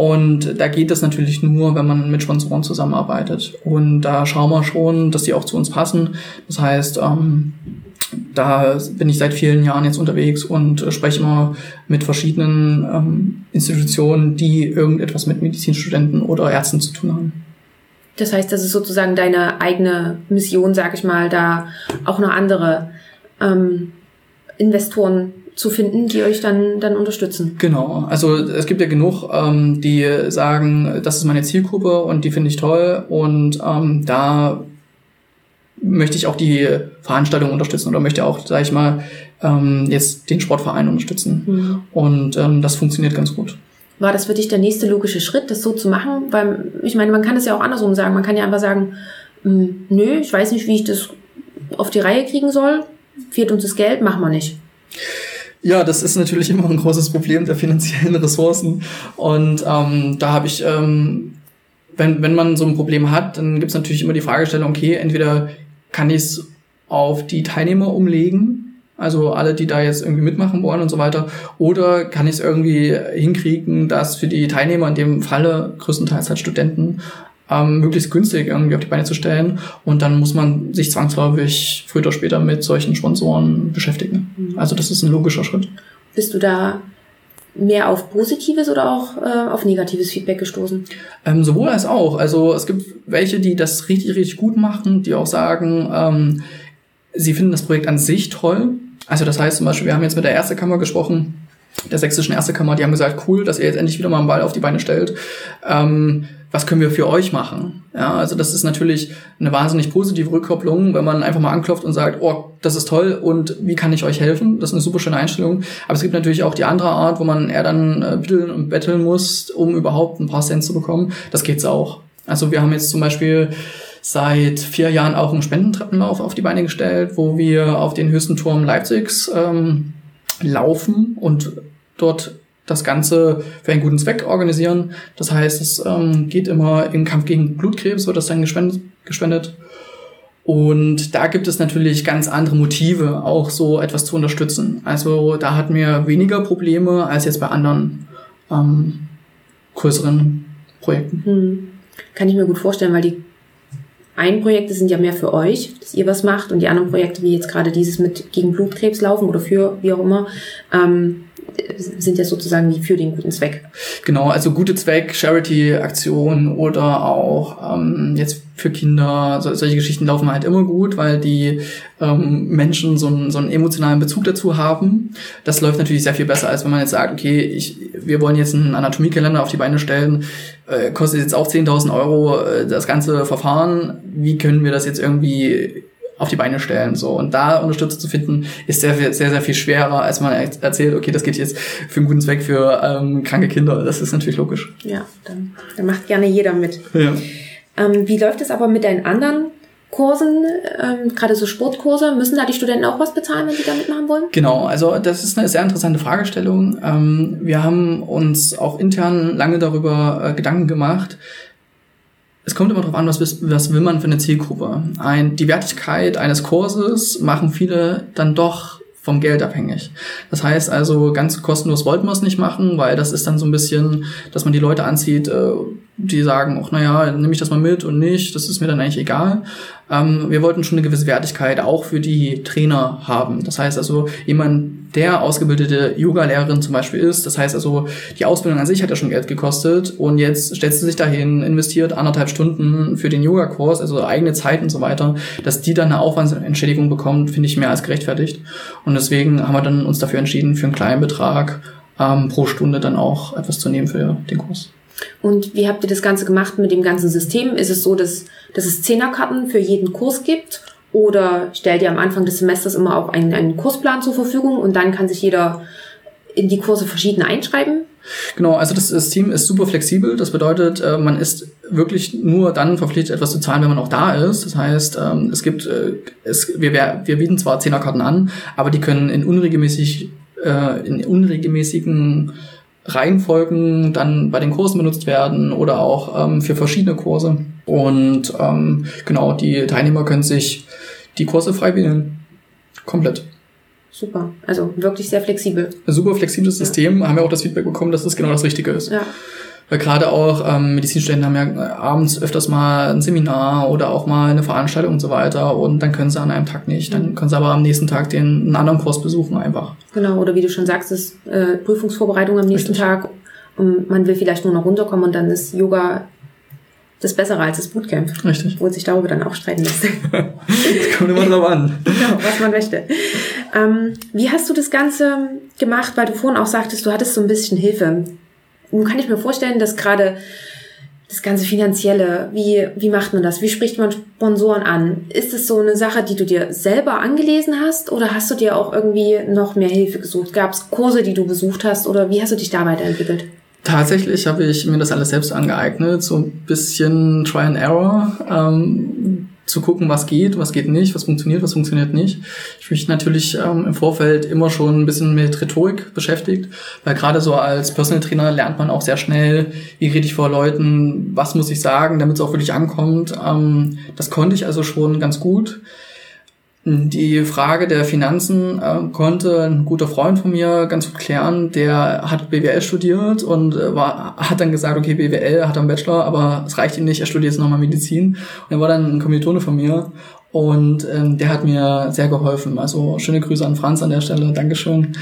Und da geht das natürlich nur, wenn man mit Sponsoren zusammenarbeitet. Und da schauen wir schon, dass die auch zu uns passen. Das heißt, ähm, da bin ich seit vielen Jahren jetzt unterwegs und spreche immer mit verschiedenen ähm, Institutionen, die irgendetwas mit Medizinstudenten oder Ärzten zu tun haben.
Das heißt, das ist sozusagen deine eigene Mission, sag ich mal, da auch noch andere ähm, Investoren zu finden, die euch dann, dann unterstützen.
Genau, also es gibt ja genug, ähm, die sagen, das ist meine Zielgruppe und die finde ich toll und ähm, da möchte ich auch die Veranstaltung unterstützen oder möchte auch, sage ich mal, ähm, jetzt den Sportverein unterstützen.
Mhm.
Und ähm, das funktioniert ganz gut.
War das für dich der nächste logische Schritt, das so zu machen? Weil ich meine, man kann es ja auch andersrum sagen. Man kann ja einfach sagen, "Hm, nö, ich weiß nicht, wie ich das auf die Reihe kriegen soll. Fehlt uns das Geld, machen wir nicht.
Ja, das ist natürlich immer ein großes Problem der finanziellen Ressourcen. Und ähm, da habe ich, ähm, wenn, wenn man so ein Problem hat, dann gibt es natürlich immer die Fragestellung, okay, entweder kann ich es auf die Teilnehmer umlegen, also alle, die da jetzt irgendwie mitmachen wollen und so weiter, oder kann ich es irgendwie hinkriegen, dass für die Teilnehmer, in dem Falle größtenteils halt Studenten, ähm, möglichst günstig irgendwie auf die Beine zu stellen. Und dann muss man sich zwangsläufig früher oder später mit solchen Sponsoren beschäftigen. Also das ist ein logischer Schritt.
Bist du da mehr auf positives oder auch äh, auf negatives Feedback gestoßen?
Ähm, sowohl als auch. Also es gibt welche, die das richtig, richtig gut machen, die auch sagen, ähm, sie finden das Projekt an sich toll. Also das heißt zum Beispiel, wir haben jetzt mit der Ärztekammer gesprochen, der sächsischen Ärztekammer, die haben gesagt, cool, dass ihr jetzt endlich wieder mal einen Ball auf die Beine stellt. Ähm, was können wir für euch machen? Ja, also das ist natürlich eine wahnsinnig positive Rückkopplung, wenn man einfach mal anklopft und sagt, oh, das ist toll und wie kann ich euch helfen? Das ist eine super schöne Einstellung. Aber es gibt natürlich auch die andere Art, wo man eher dann äh, bitteln und betteln muss, um überhaupt ein paar Cent zu bekommen. Das geht's auch. Also wir haben jetzt zum Beispiel seit vier Jahren auch einen Spendentreppenlauf auf die Beine gestellt, wo wir auf den höchsten Turm Leipzigs ähm, laufen und dort das Ganze für einen guten Zweck organisieren. Das heißt, es ähm, geht immer im Kampf gegen Blutkrebs, wird das dann gespendet. gespendet. Und da gibt es natürlich ganz andere Motive, auch so etwas zu unterstützen. Also da hatten wir weniger Probleme als jetzt bei anderen ähm, größeren Projekten.
Hm. Kann ich mir gut vorstellen, weil die einen Projekte sind ja mehr für euch, dass ihr was macht, und die anderen Projekte, wie jetzt gerade dieses mit gegen Blutkrebs laufen oder für wie auch immer, ähm, sind ja sozusagen wie für den guten Zweck.
Genau, also gute Zweck, Charity-Aktionen oder auch ähm, jetzt für Kinder, so, solche Geschichten laufen halt immer gut, weil die ähm, Menschen so einen, so einen emotionalen Bezug dazu haben. Das läuft natürlich sehr viel besser, als wenn man jetzt sagt, okay, ich, wir wollen jetzt einen Anatomiekalender auf die Beine stellen, äh, kostet jetzt auch 10.000 Euro äh, das ganze Verfahren. Wie können wir das jetzt irgendwie auf die Beine stellen. So. Und da Unterstützer zu finden, ist sehr, sehr, sehr viel schwerer, als man erzählt, okay, das geht jetzt für einen guten Zweck für ähm, kranke Kinder. Das ist natürlich logisch.
Ja, dann, dann macht gerne jeder mit.
Ja.
Ähm, wie läuft es aber mit deinen anderen Kursen, ähm, gerade so Sportkurse? Müssen da die Studenten auch was bezahlen, wenn sie da mitmachen wollen?
Genau, also das ist eine sehr interessante Fragestellung. Ähm, wir haben uns auch intern lange darüber äh, Gedanken gemacht. Es kommt immer darauf an, was, was will man für eine Zielgruppe. Ein, die Wertigkeit eines Kurses machen viele dann doch vom Geld abhängig. Das heißt also, ganz kostenlos wollten wir es nicht machen, weil das ist dann so ein bisschen, dass man die Leute anzieht, äh, die sagen auch, naja, nehme ich das mal mit und nicht, das ist mir dann eigentlich egal. Ähm, wir wollten schon eine gewisse Wertigkeit auch für die Trainer haben. Das heißt also, jemand, der ausgebildete Yoga-Lehrerin zum Beispiel ist, das heißt also, die Ausbildung an sich hat ja schon Geld gekostet und jetzt stellt sie sich dahin, investiert anderthalb Stunden für den Yoga-Kurs, also eigene Zeit und so weiter, dass die dann eine Aufwandsentschädigung bekommt, finde ich mehr als gerechtfertigt. Und deswegen haben wir dann uns dafür entschieden, für einen kleinen Betrag ähm, pro Stunde dann auch etwas zu nehmen für den Kurs.
Und wie habt ihr das Ganze gemacht mit dem ganzen System? Ist es so, dass, dass es Zehnerkarten für jeden Kurs gibt? Oder stellt ihr am Anfang des Semesters immer auch einen, einen Kursplan zur Verfügung und dann kann sich jeder in die Kurse verschieden einschreiben?
Genau, also das System ist super flexibel. Das bedeutet, äh, man ist wirklich nur dann verpflichtet, etwas zu zahlen, wenn man auch da ist. Das heißt, ähm, es gibt, äh, es, wir, wir bieten zwar Zehnerkarten an, aber die können in unregelmäßig, äh, in unregelmäßigen Reihenfolgen dann bei den Kursen benutzt werden oder auch ähm, für verschiedene Kurse. Und ähm, genau, die Teilnehmer können sich die Kurse frei wählen. Komplett.
Super. Also wirklich sehr flexibel.
Ein super flexibles System. Ja. Haben wir auch das Feedback bekommen, dass das genau das Richtige ist. Ja. Weil gerade auch ähm, Medizinstudenten haben ja äh, abends öfters mal ein Seminar oder auch mal eine Veranstaltung und so weiter und dann können sie an einem Tag nicht. Dann mhm. können sie aber am nächsten Tag den einen anderen Kurs besuchen einfach.
Genau, oder wie du schon sagst, das äh, Prüfungsvorbereitung am nächsten Richtig. Tag und man will vielleicht nur noch runterkommen und dann ist Yoga das Bessere als das Bootcamp.
Richtig.
Wo sich darüber dann auch streiten lässt.
das kommt immer drauf an.
Genau, was man möchte. Ähm, wie hast du das Ganze gemacht? Weil du vorhin auch sagtest, du hattest so ein bisschen Hilfe. Nun kann ich mir vorstellen, dass gerade das ganze Finanzielle, wie, wie macht man das? Wie spricht man Sponsoren an? Ist es so eine Sache, die du dir selber angelesen hast oder hast du dir auch irgendwie noch mehr Hilfe gesucht? Gab es Kurse, die du besucht hast oder wie hast du dich da weiterentwickelt?
Tatsächlich habe ich mir das alles selbst angeeignet, so ein bisschen Try and Error. Ähm, zu gucken, was geht, was geht nicht, was funktioniert, was funktioniert nicht. Ich mich natürlich ähm, im Vorfeld immer schon ein bisschen mit Rhetorik beschäftigt, weil gerade so als Personal Trainer lernt man auch sehr schnell, wie rede ich vor Leuten, was muss ich sagen, damit es auch wirklich ankommt. Ähm, das konnte ich also schon ganz gut. Die Frage der Finanzen äh, konnte ein guter Freund von mir ganz gut klären. Der hat BWL studiert und äh, war, hat dann gesagt, okay, BWL hat einen Bachelor, aber es reicht ihm nicht, er studiert jetzt nochmal Medizin. Und er war dann ein Kommilitone von mir und ähm, der hat mir sehr geholfen. Also schöne Grüße an Franz an der Stelle, Dankeschön.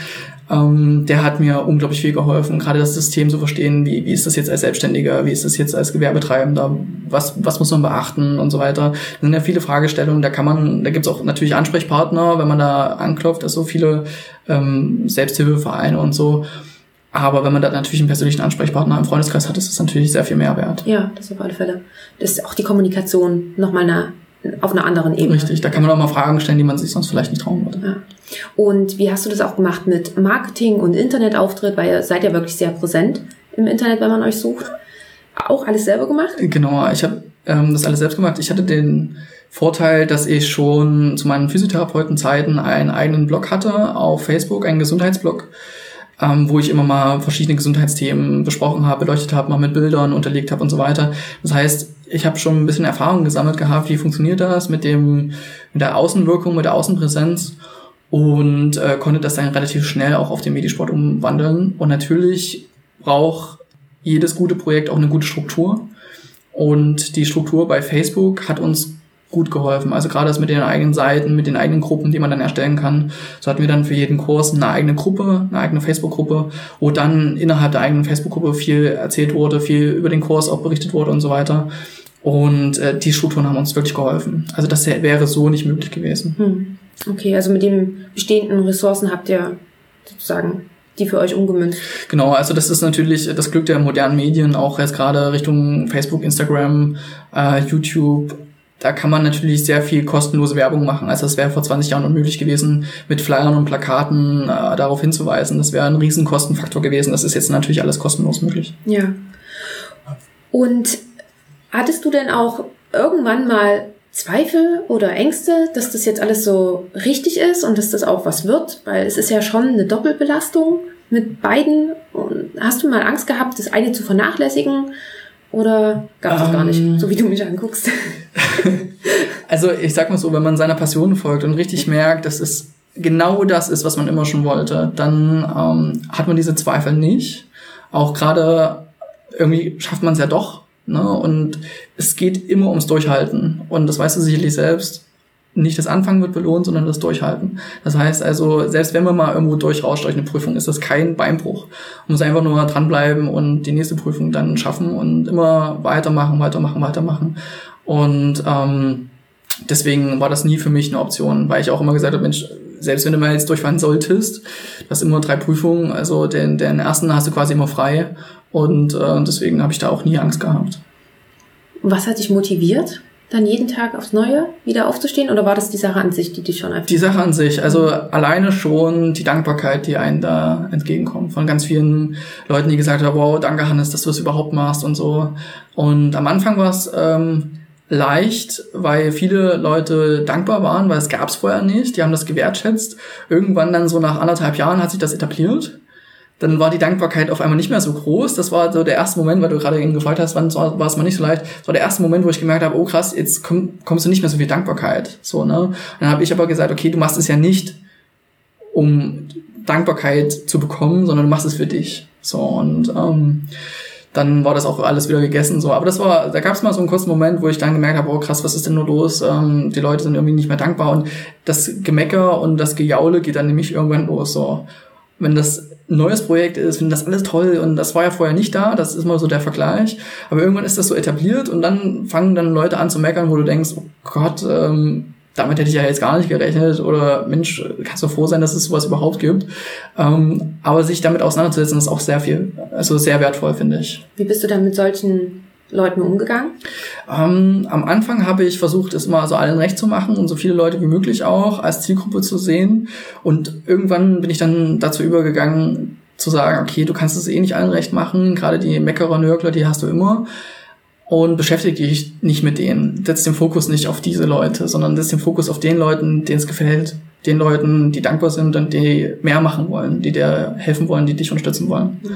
Ähm, der hat mir unglaublich viel geholfen, gerade das System zu verstehen, wie, wie ist das jetzt als Selbstständiger, wie ist das jetzt als Gewerbetreibender, was, was muss man beachten und so weiter. Das sind ja viele Fragestellungen, da kann man, da gibt's auch natürlich Ansprechpartner, wenn man da anklopft, also viele ähm, Selbsthilfevereine und so. Aber wenn man da natürlich einen persönlichen Ansprechpartner im Freundeskreis hat, ist das natürlich sehr viel mehr wert.
Ja, das auf alle Fälle. Das ist auch die Kommunikation nochmal eine auf einer anderen Ebene.
Richtig, da kann man auch mal Fragen stellen, die man sich sonst vielleicht nicht trauen würde. Ja.
Und wie hast du das auch gemacht mit Marketing und Internetauftritt? Weil ihr seid ja wirklich sehr präsent im Internet, wenn man euch sucht. Auch alles selber gemacht?
Genau, ich habe ähm, das alles selbst gemacht. Ich hatte den Vorteil, dass ich schon zu meinen Physiotherapeutenzeiten einen eigenen Blog hatte auf Facebook, einen Gesundheitsblog ähm, wo ich immer mal verschiedene Gesundheitsthemen besprochen habe, beleuchtet habe, mal mit Bildern unterlegt habe und so weiter. Das heißt, ich habe schon ein bisschen Erfahrung gesammelt gehabt, wie funktioniert das mit dem mit der Außenwirkung, mit der Außenpräsenz und äh, konnte das dann relativ schnell auch auf den Medisport umwandeln. Und natürlich braucht jedes gute Projekt auch eine gute Struktur. Und die Struktur bei Facebook hat uns gut geholfen. Also gerade das mit den eigenen Seiten, mit den eigenen Gruppen, die man dann erstellen kann. So hatten wir dann für jeden Kurs eine eigene Gruppe, eine eigene Facebook-Gruppe, wo dann innerhalb der eigenen Facebook-Gruppe viel erzählt wurde, viel über den Kurs auch berichtet wurde und so weiter. Und äh, die Strukturen haben uns wirklich geholfen. Also das wäre so nicht möglich gewesen. Hm.
Okay, also mit den bestehenden Ressourcen habt ihr sozusagen die für euch umgemünzt.
Genau, also das ist natürlich das Glück der modernen Medien, auch jetzt gerade Richtung Facebook, Instagram, äh, YouTube, da kann man natürlich sehr viel kostenlose Werbung machen. Also das wäre vor 20 Jahren unmöglich gewesen, mit Flyern und Plakaten äh, darauf hinzuweisen. Das wäre ein riesen Kostenfaktor gewesen. Das ist jetzt natürlich alles kostenlos möglich.
Ja. Und hattest du denn auch irgendwann mal Zweifel oder Ängste, dass das jetzt alles so richtig ist und dass das auch was wird? Weil es ist ja schon eine Doppelbelastung mit beiden. Hast du mal Angst gehabt, das eine zu vernachlässigen? Oder gab es das gar nicht, ähm. so wie du mich anguckst?
also ich sag mal so, wenn man seiner Passion folgt und richtig merkt, dass es genau das ist, was man immer schon wollte, dann ähm, hat man diese Zweifel nicht. Auch gerade irgendwie schafft man es ja doch, Ne? Und es geht immer ums Durchhalten. Und das weißt du sicherlich selbst. Nicht das Anfangen wird belohnt, sondern das Durchhalten. Das heißt also, selbst wenn man mal irgendwo durchrauscht durch eine Prüfung, ist das kein Beinbruch. Man muss einfach nur dranbleiben und die nächste Prüfung dann schaffen und immer weitermachen, weitermachen, weitermachen. Und ähm, deswegen war das nie für mich eine Option, weil ich auch immer gesagt habe, Mensch, selbst wenn du mal jetzt durchfahren solltest, du hast immer drei Prüfungen, also den, den ersten hast du quasi immer frei und äh, deswegen habe ich da auch nie Angst gehabt.
Was hat dich motiviert, dann jeden Tag aufs Neue wieder aufzustehen? Oder war das die Sache an sich, die dich schon einfach...
Die Sache an sich, also alleine schon die Dankbarkeit, die einen da entgegenkommt. Von ganz vielen Leuten, die gesagt haben, wow, danke Hannes, dass du das überhaupt machst und so. Und am Anfang war es... Ähm, leicht, weil viele Leute dankbar waren, weil es gab es vorher nicht. Die haben das gewertschätzt. Irgendwann dann so nach anderthalb Jahren hat sich das etabliert dann war die Dankbarkeit auf einmal nicht mehr so groß. Das war so der erste Moment, weil du gerade eben gefragt hast, wann war es mal nicht so leicht. Das war der erste Moment, wo ich gemerkt habe, oh krass, jetzt komm, kommst du nicht mehr so viel Dankbarkeit. So, ne? Dann habe ich aber gesagt, okay, du machst es ja nicht, um Dankbarkeit zu bekommen, sondern du machst es für dich. So, und ähm, dann war das auch alles wieder gegessen. So, aber das war, da gab es mal so einen kurzen Moment, wo ich dann gemerkt habe, oh krass, was ist denn nur los? Ähm, die Leute sind irgendwie nicht mehr dankbar und das Gemecker und das Gejaule geht dann nämlich irgendwann los. So, wenn das neues Projekt ist, finden das alles toll und das war ja vorher nicht da, das ist mal so der Vergleich. Aber irgendwann ist das so etabliert und dann fangen dann Leute an zu meckern, wo du denkst, oh Gott, ähm, damit hätte ich ja jetzt gar nicht gerechnet oder Mensch, kannst du froh sein, dass es sowas überhaupt gibt. Ähm, aber sich damit auseinanderzusetzen, ist auch sehr viel, also sehr wertvoll, finde ich.
Wie bist du dann mit solchen Leuten umgegangen?
Ähm, am Anfang habe ich versucht, es immer so allen recht zu machen und so viele Leute wie möglich auch als Zielgruppe zu sehen. Und irgendwann bin ich dann dazu übergegangen, zu sagen, okay, du kannst es eh nicht allen recht machen, gerade die Meckerer, Nörgler, die hast du immer. Und beschäftige dich nicht mit denen. Setz den Fokus nicht auf diese Leute, sondern setz den Fokus auf den Leuten, denen es gefällt. Den Leuten, die dankbar sind und die mehr machen wollen, die dir helfen wollen, die dich unterstützen wollen. Mhm.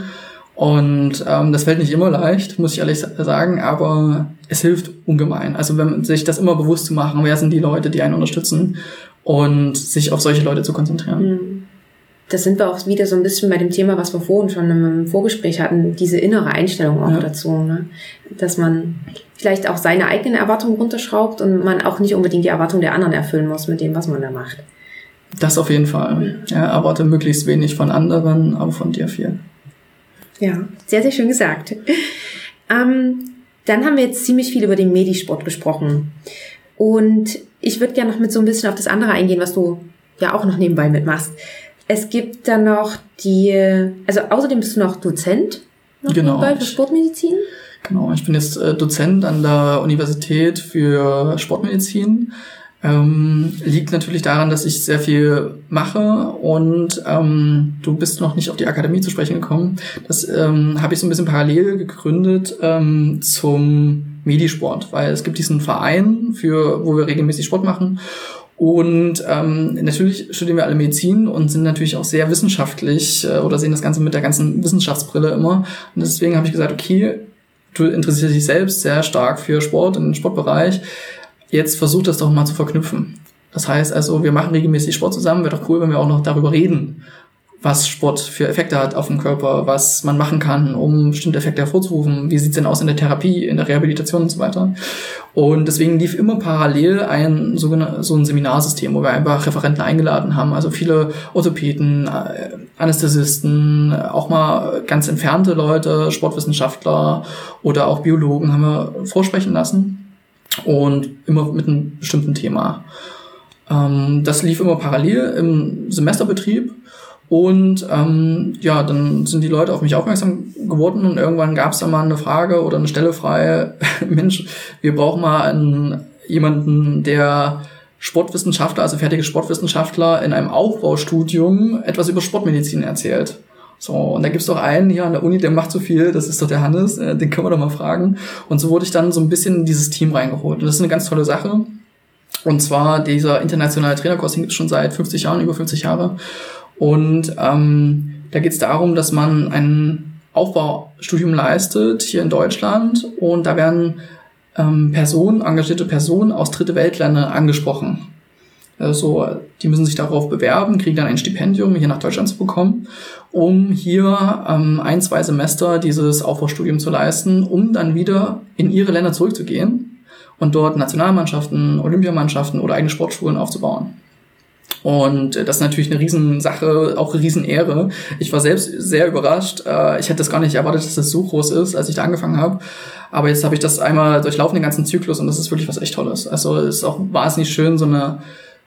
Und ähm, das fällt nicht immer leicht, muss ich ehrlich sagen, aber es hilft ungemein. Also wenn man sich das immer bewusst zu machen, wer sind die Leute, die einen unterstützen und sich auf solche Leute zu konzentrieren. Hm.
Das sind wir auch wieder so ein bisschen bei dem Thema, was wir vorhin schon im Vorgespräch hatten, diese innere Einstellung auch ja. dazu, ne? dass man vielleicht auch seine eigenen Erwartungen runterschraubt und man auch nicht unbedingt die Erwartungen der anderen erfüllen muss mit dem, was man da macht.
Das auf jeden Fall. Ja, erwarte möglichst wenig von anderen, aber von dir viel.
Ja, sehr, sehr schön gesagt. Ähm, dann haben wir jetzt ziemlich viel über den Medisport gesprochen. Und ich würde gerne noch mit so ein bisschen auf das andere eingehen, was du ja auch noch nebenbei mitmachst. Es gibt dann noch die, also außerdem bist du noch Dozent noch
genau.
nebenbei für Sportmedizin.
Genau, ich bin jetzt äh, Dozent an der Universität für Sportmedizin ähm, liegt natürlich daran, dass ich sehr viel mache und ähm, du bist noch nicht auf die Akademie zu sprechen gekommen. Das ähm, habe ich so ein bisschen parallel gegründet ähm, zum Medisport, weil es gibt diesen Verein, für wo wir regelmäßig Sport machen. Und ähm, natürlich studieren wir alle Medizin und sind natürlich auch sehr wissenschaftlich äh, oder sehen das Ganze mit der ganzen Wissenschaftsbrille immer. Und deswegen habe ich gesagt, okay, du interessierst dich selbst sehr stark für Sport, im Sportbereich jetzt versucht das doch mal zu verknüpfen. Das heißt also, wir machen regelmäßig Sport zusammen. Wäre doch cool, wenn wir auch noch darüber reden, was Sport für Effekte hat auf den Körper, was man machen kann, um bestimmte Effekte hervorzurufen. Wie sieht's denn aus in der Therapie, in der Rehabilitation und so weiter. Und deswegen lief immer parallel ein so ein Seminarsystem, wo wir einfach Referenten eingeladen haben. Also viele Orthopäden, äh, Anästhesisten, auch mal ganz entfernte Leute, Sportwissenschaftler oder auch Biologen haben wir vorsprechen lassen und immer mit einem bestimmten Thema. Ähm, das lief immer parallel im Semesterbetrieb und ähm, ja, dann sind die Leute auf mich aufmerksam geworden und irgendwann gab es dann mal eine Frage oder eine Stelle frei, Mensch, wir brauchen mal einen, jemanden, der Sportwissenschaftler, also fertige Sportwissenschaftler in einem Aufbaustudium etwas über Sportmedizin erzählt. So, und da gibt's doch einen hier an der Uni, der macht so viel, das ist doch der Hannes, äh, den können wir doch mal fragen. Und so wurde ich dann so ein bisschen in dieses Team reingeholt. Und das ist eine ganz tolle Sache. Und zwar dieser internationale Trainerkurs, den gibt es schon seit 50 Jahren, über 50 Jahre. Und ähm, da geht es darum, dass man ein Aufbaustudium leistet hier in Deutschland und da werden ähm, Personen, engagierte Personen aus dritte Weltländer angesprochen. Also die müssen sich darauf bewerben, kriegen dann ein Stipendium, hier nach Deutschland zu bekommen, um hier ähm, ein, zwei Semester dieses Aufbaustudium zu leisten, um dann wieder in ihre Länder zurückzugehen und dort Nationalmannschaften, Olympiamannschaften oder eigene Sportschulen aufzubauen. Und äh, das ist natürlich eine Riesensache, auch eine Riesenehre. Ich war selbst sehr überrascht. Äh, ich hätte das gar nicht erwartet, dass das so groß ist, als ich da angefangen habe. Aber jetzt habe ich das einmal durchlaufen, den ganzen Zyklus, und das ist wirklich was echt Tolles. Also es ist auch wahnsinnig schön, so eine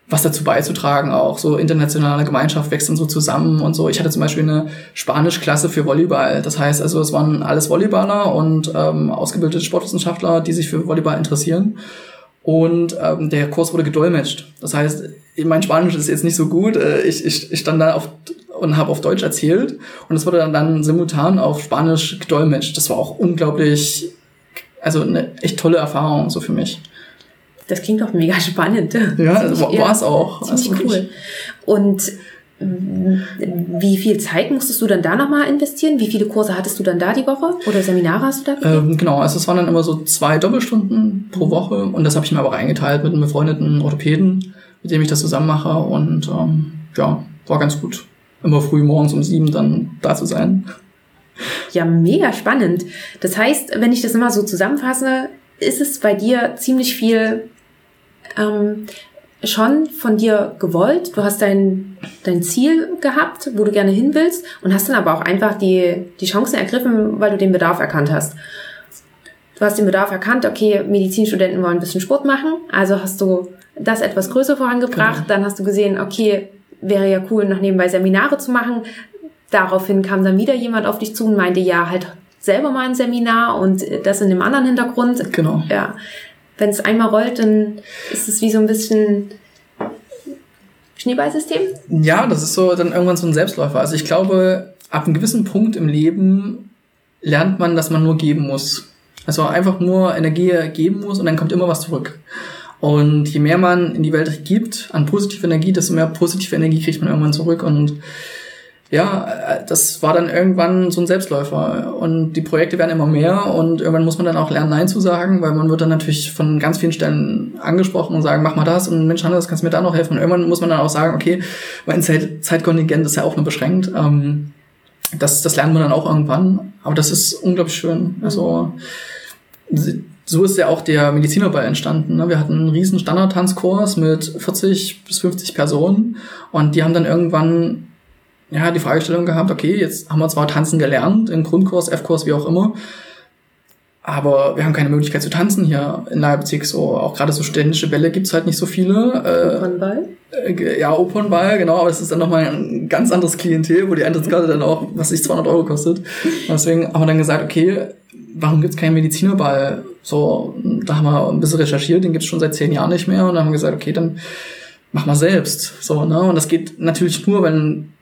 was dazu beizutragen, auch so internationale Gemeinschaft wächst dann so zusammen und so. Ich hatte zum Beispiel eine Spanischklasse für Volleyball. Das heißt also, es waren alles Volleyballer und ähm, ausgebildete Sportwissenschaftler, die sich für Volleyball interessieren. Und ähm, der Kurs wurde gedolmetscht. Das heißt, mein Spanisch ist jetzt nicht so gut. Äh, ich, ich, ich stand da auf und habe auf Deutsch erzählt und es wurde dann, dann simultan auf Spanisch gedolmetscht. Das war auch unglaublich, also eine echt tolle Erfahrung so für mich.
Das klingt doch mega spannend.
Ja, war es auch.
Ziemlich also cool. Und wie viel Zeit musstest du dann da nochmal investieren? Wie viele Kurse hattest du dann da die Woche? Oder Seminare hast du da
gegeben? Ähm, genau, also es waren dann immer so zwei Doppelstunden pro Woche und das habe ich mir aber eingeteilt mit einem befreundeten Orthopäden, mit dem ich das zusammen mache und ähm, ja, war ganz gut. Immer früh morgens um sieben dann da zu sein.
Ja, mega spannend. Das heißt, wenn ich das immer so zusammenfasse, ist es bei dir ziemlich viel ähm, schon von dir gewollt. Du hast dein, dein Ziel gehabt, wo du gerne hin willst und hast dann aber auch einfach die, die Chancen ergriffen, weil du den Bedarf erkannt hast. Du hast den Bedarf erkannt, okay, Medizinstudenten wollen ein bisschen Sport machen, also hast du das etwas größer vorangebracht. Genau. Dann hast du gesehen, okay, wäre ja cool, noch nebenbei Seminare zu machen. Daraufhin kam dann wieder jemand auf dich zu und meinte, ja, halt selber mal ein Seminar und das in dem anderen Hintergrund.
Genau.
Ja wenn es einmal rollt, dann ist es wie so ein bisschen Schneeballsystem?
Ja, das ist so dann irgendwann so ein Selbstläufer. Also ich glaube, ab einem gewissen Punkt im Leben lernt man, dass man nur geben muss. Also einfach nur Energie geben muss und dann kommt immer was zurück. Und je mehr man in die Welt gibt an positive Energie, desto mehr positive Energie kriegt man irgendwann zurück. Und ja, äh, das war dann irgendwann so ein Selbstläufer. Und die Projekte werden immer mehr und irgendwann muss man dann auch lernen, Nein zu sagen, weil man wird dann natürlich von ganz vielen Stellen angesprochen und sagen, mach mal das und Mensch, Hannes, kannst du mir da noch helfen? Und irgendwann muss man dann auch sagen, okay, mein Zeit Zeitkontingent ist ja auch nur beschränkt. Ähm, das, das lernt man dann auch irgendwann. Aber das ist unglaublich schön. Also so ist ja auch der Medizinerball entstanden. Ne? Wir hatten einen riesen Standardtanzkurs mit 40 bis 50 Personen und die haben dann irgendwann ja, die Fragestellung gehabt, okay, jetzt haben wir zwar tanzen gelernt, im Grundkurs, F-Kurs, wie auch immer, aber wir haben keine Möglichkeit zu tanzen hier in Leipzig. So auch gerade so ständische Bälle gibt's halt nicht so viele.
Opernball?
Äh, ja, Opernball, genau, aber es ist dann nochmal ein ganz anderes Klientel, wo die Eintrittskarte dann auch, was sich 200 Euro kostet. Deswegen haben wir dann gesagt, okay, warum gibt's keinen Medizinerball? So, da haben wir ein bisschen recherchiert, den gibt's schon seit zehn Jahren nicht mehr und dann haben wir gesagt, okay, dann mach mal selbst. So, ne? Und das geht natürlich nur, wenn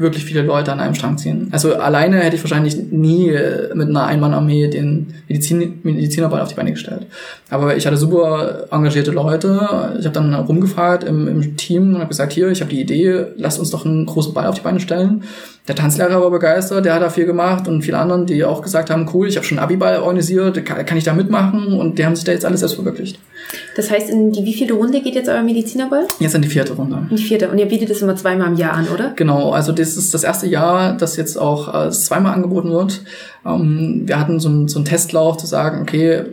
wirklich viele Leute an einem Strang ziehen. Also alleine hätte ich wahrscheinlich nie äh, mit einer Einmannarmee den Medizin, Medizinerball auf die Beine gestellt. Aber ich hatte super engagierte Leute. Ich habe dann rumgefragt im, im Team und habe gesagt, hier, ich habe die Idee, lasst uns doch einen großen Ball auf die Beine stellen. Der Tanzlehrer war begeistert, der hat da viel gemacht und viele anderen, die auch gesagt haben, cool, ich habe schon Abiball organisiert, kann, kann ich da mitmachen und die haben sich da jetzt alles selbst verwirklicht.
Das heißt, in die wievielte Runde geht jetzt euer Medizinerball?
Jetzt in die vierte Runde.
In die vierte. Und ihr bietet das immer zweimal im Jahr an, oder?
Genau, also das ist das erste Jahr, das jetzt auch äh, zweimal angeboten wird. Ähm, wir hatten so, ein, so einen Testlauf zu sagen, okay,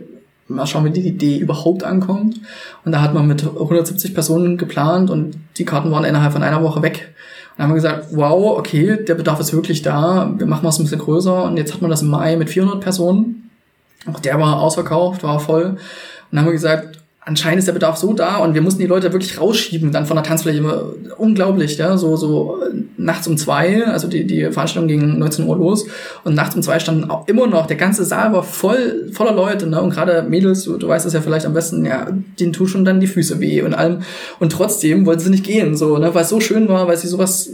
mal schauen, wie die Idee überhaupt ankommt. Und da hat man mit 170 Personen geplant und die Karten waren innerhalb von einer Woche weg. Dann haben wir gesagt, wow, okay, der Bedarf ist wirklich da, wir machen es ein bisschen größer. Und jetzt hat man das im Mai mit 400 Personen. Auch der war ausverkauft, war voll. Und dann haben wir gesagt, anscheinend ist der Bedarf so da und wir mussten die Leute wirklich rausschieben dann von der Tanzfläche. Unglaublich, ja, so, so nachts um zwei, also die, die Veranstaltung ging 19 Uhr los und nachts um zwei standen auch immer noch, der ganze Saal war voll, voller Leute, ne, und gerade Mädels, du, du weißt es ja vielleicht am besten, ja, denen tun schon dann die Füße weh und allem. Und trotzdem wollten sie nicht gehen, so, ne, weil es so schön war, weil sie sowas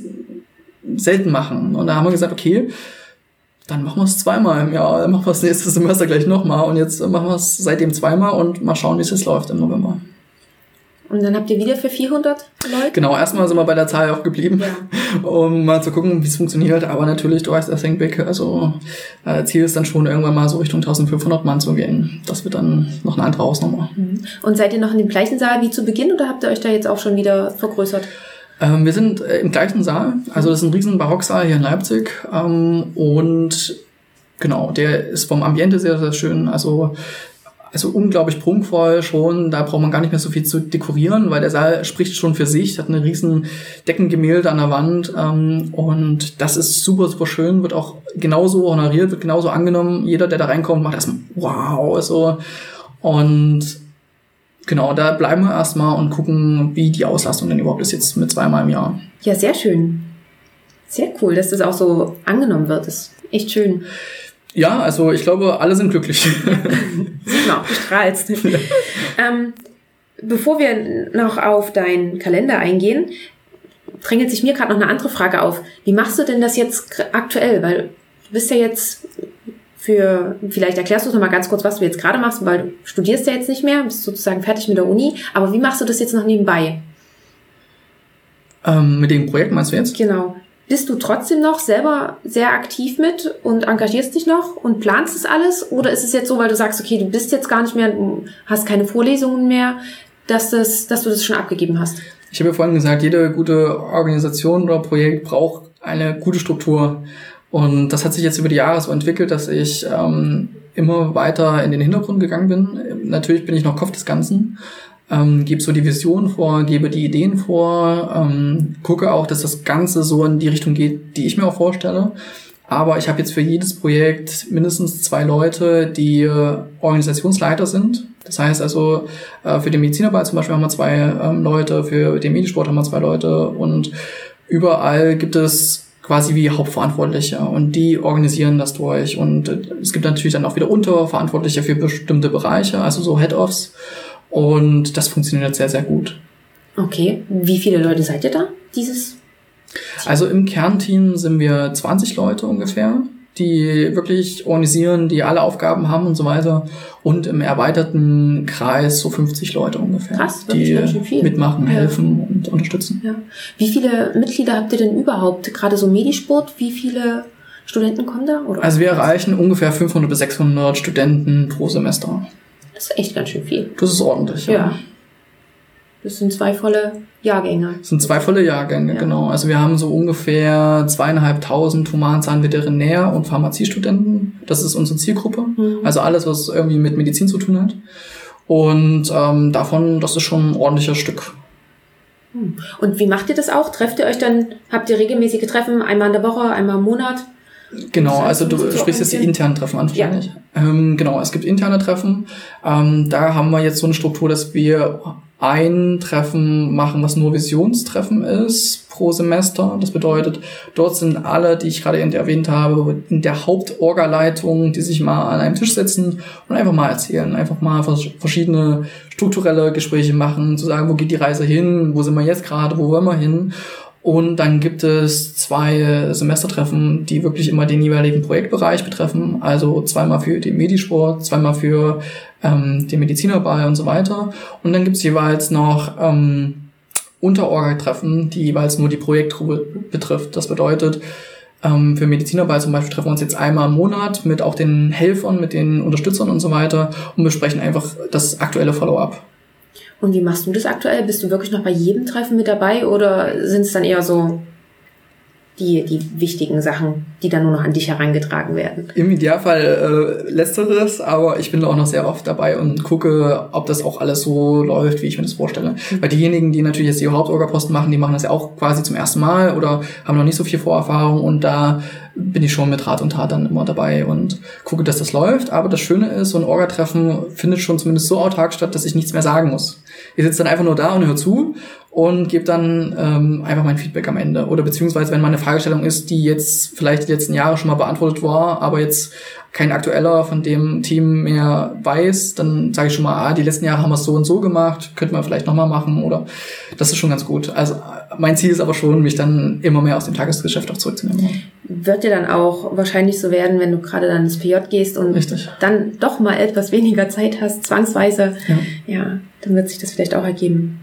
selten machen. Und da haben wir gesagt, okay, dann machen wir es zweimal im Jahr, dann machen wir es nächstes Semester gleich nochmal und jetzt machen wir es seitdem zweimal und mal schauen, wie es jetzt läuft im November.
Und dann habt ihr wieder für 400 Leute?
Genau, erstmal sind wir bei der Zahl auch geblieben, ja. um mal zu gucken, wie es funktioniert. Aber natürlich, du weißt, das Think Big, also äh, Ziel ist dann schon irgendwann mal so Richtung 1500 Mann zu gehen. Das wird dann noch eine andere Hausnummer.
Mhm. Und seid ihr noch in dem gleichen Saal wie zu Beginn oder habt ihr euch da jetzt auch schon wieder vergrößert?
Ähm, wir sind äh, im gleichen Saal, also das ist ein riesen Barocksaal hier in Leipzig ähm, und genau, der ist vom Ambiente sehr, sehr schön. Also also unglaublich prunkvoll schon. Da braucht man gar nicht mehr so viel zu dekorieren, weil der Saal spricht schon für sich, hat eine riesen Deckengemälde an der Wand ähm, und das ist super, super schön, wird auch genauso honoriert, wird genauso angenommen. Jeder, der da reinkommt, macht erstmal wow, so. Und genau, da bleiben wir erstmal und gucken, wie die Auslastung denn überhaupt ist jetzt mit zweimal im Jahr.
Ja, sehr schön. Sehr cool, dass das auch so angenommen wird. Das ist echt schön.
Ja, also ich glaube, alle sind glücklich.
Auch, du strahlst. ähm, bevor wir noch auf deinen Kalender eingehen, drängelt sich mir gerade noch eine andere Frage auf. Wie machst du denn das jetzt aktuell? Weil du bist ja jetzt für, vielleicht erklärst du noch mal ganz kurz, was du jetzt gerade machst, weil du studierst ja jetzt nicht mehr, bist sozusagen fertig mit der Uni. Aber wie machst du das jetzt noch nebenbei?
Ähm, mit dem Projekt meinst du jetzt?
Genau. Bist du trotzdem noch selber sehr aktiv mit und engagierst dich noch und planst es alles? Oder ist es jetzt so, weil du sagst, okay, du bist jetzt gar nicht mehr, du hast keine Vorlesungen mehr, dass, das, dass du das schon abgegeben hast?
Ich habe ja vorhin gesagt, jede gute Organisation oder Projekt braucht eine gute Struktur. Und das hat sich jetzt über die Jahre so entwickelt, dass ich ähm, immer weiter in den Hintergrund gegangen bin. Natürlich bin ich noch Kopf des Ganzen, ähm, gebe so die Vision vor, gebe die Ideen vor, ähm, gucke auch, dass das Ganze so in die Richtung geht, die ich mir auch vorstelle. Aber ich habe jetzt für jedes Projekt mindestens zwei Leute, die äh, Organisationsleiter sind. Das heißt also, äh, für den Medizinerball zum Beispiel haben wir zwei ähm, Leute, für den Medisport haben wir zwei Leute und überall gibt es quasi wie Hauptverantwortliche und die organisieren das durch. Und äh, es gibt natürlich dann auch wieder Unterverantwortliche für bestimmte Bereiche, also so Head-Offs. Und das funktioniert sehr, sehr gut.
Okay. Wie viele Leute seid ihr da? Dieses?
Also im Kernteam sind wir 20 Leute ungefähr, die wirklich organisieren, die alle Aufgaben haben und so weiter. Und im erweiterten Kreis so 50 Leute ungefähr,
Krass,
die mitmachen, ja. helfen und unterstützen.
Ja. Wie viele Mitglieder habt ihr denn überhaupt? Gerade so Medisport, wie viele Studenten kommen da?
Oder also wir erreichen ungefähr 500 bis 600 Studenten pro Semester.
Das ist echt ganz schön viel.
Das ist ordentlich, ja. ja.
Das sind zwei volle Jahrgänge.
Das sind zwei volle Jahrgänge, ja. genau. Also wir haben so ungefähr zweieinhalbtausend Humanzahnveterinär- und Pharmaziestudenten. Das ist unsere Zielgruppe. Mhm. Also alles, was irgendwie mit Medizin zu tun hat. Und ähm, davon, das ist schon ein ordentliches Stück.
Hm. Und wie macht ihr das auch? Trefft ihr euch dann, habt ihr regelmäßige Treffen, einmal in der Woche, einmal im Monat?
Genau, also du sprichst jetzt die internen Treffen an, wahrscheinlich. Ja. Ähm, genau, es gibt interne Treffen. Ähm, da haben wir jetzt so eine Struktur, dass wir ein Treffen machen, was nur Visionstreffen ist pro Semester. Das bedeutet, dort sind alle, die ich gerade erwähnt habe, in der Hauptorgaleitung, die sich mal an einem Tisch setzen und einfach mal erzählen, einfach mal verschiedene strukturelle Gespräche machen, zu sagen, wo geht die Reise hin, wo sind wir jetzt gerade, wo wollen wir hin und dann gibt es zwei Semestertreffen, die wirklich immer den jeweiligen Projektbereich betreffen. Also zweimal für den Medisport, zweimal für ähm, den Medizinerball und so weiter. Und dann gibt es jeweils noch ähm, Unterorga-Treffen, die jeweils nur die Projektgruppe betrifft. Das bedeutet, ähm, für Medizinerball zum Beispiel treffen wir uns jetzt einmal im Monat mit auch den Helfern, mit den Unterstützern und so weiter und besprechen einfach das aktuelle Follow-up.
Und wie machst du das aktuell? Bist du wirklich noch bei jedem Treffen mit dabei oder sind es dann eher so die, die wichtigen Sachen, die dann nur noch an dich herangetragen werden?
Im Idealfall äh, letzteres, aber ich bin da auch noch sehr oft dabei und gucke, ob das auch alles so läuft, wie ich mir das vorstelle. Weil diejenigen, die natürlich jetzt die Hauptorgaposten machen, die machen das ja auch quasi zum ersten Mal oder haben noch nicht so viel Vorerfahrung und da bin ich schon mit Rat und Tat dann immer dabei und gucke, dass das läuft. Aber das Schöne ist, so ein Orga-Treffen findet schon zumindest so autark statt, dass ich nichts mehr sagen muss. Ich sitze dann einfach nur da und höre zu und gebe dann ähm, einfach mein Feedback am Ende. Oder beziehungsweise, wenn mal eine Fragestellung ist, die jetzt vielleicht die letzten Jahre schon mal beantwortet war, aber jetzt kein aktueller von dem Team mehr weiß, dann sage ich schon mal, ah, die letzten Jahre haben wir es so und so gemacht, könnte man vielleicht nochmal machen oder das ist schon ganz gut. Also mein Ziel ist aber schon, mich dann immer mehr aus dem Tagesgeschäft auch zurückzunehmen.
Wird dir dann auch wahrscheinlich so werden, wenn du gerade dann ins PJ gehst und Richtig. dann doch mal etwas weniger Zeit hast, zwangsweise. Ja. ja, dann wird sich das vielleicht auch ergeben.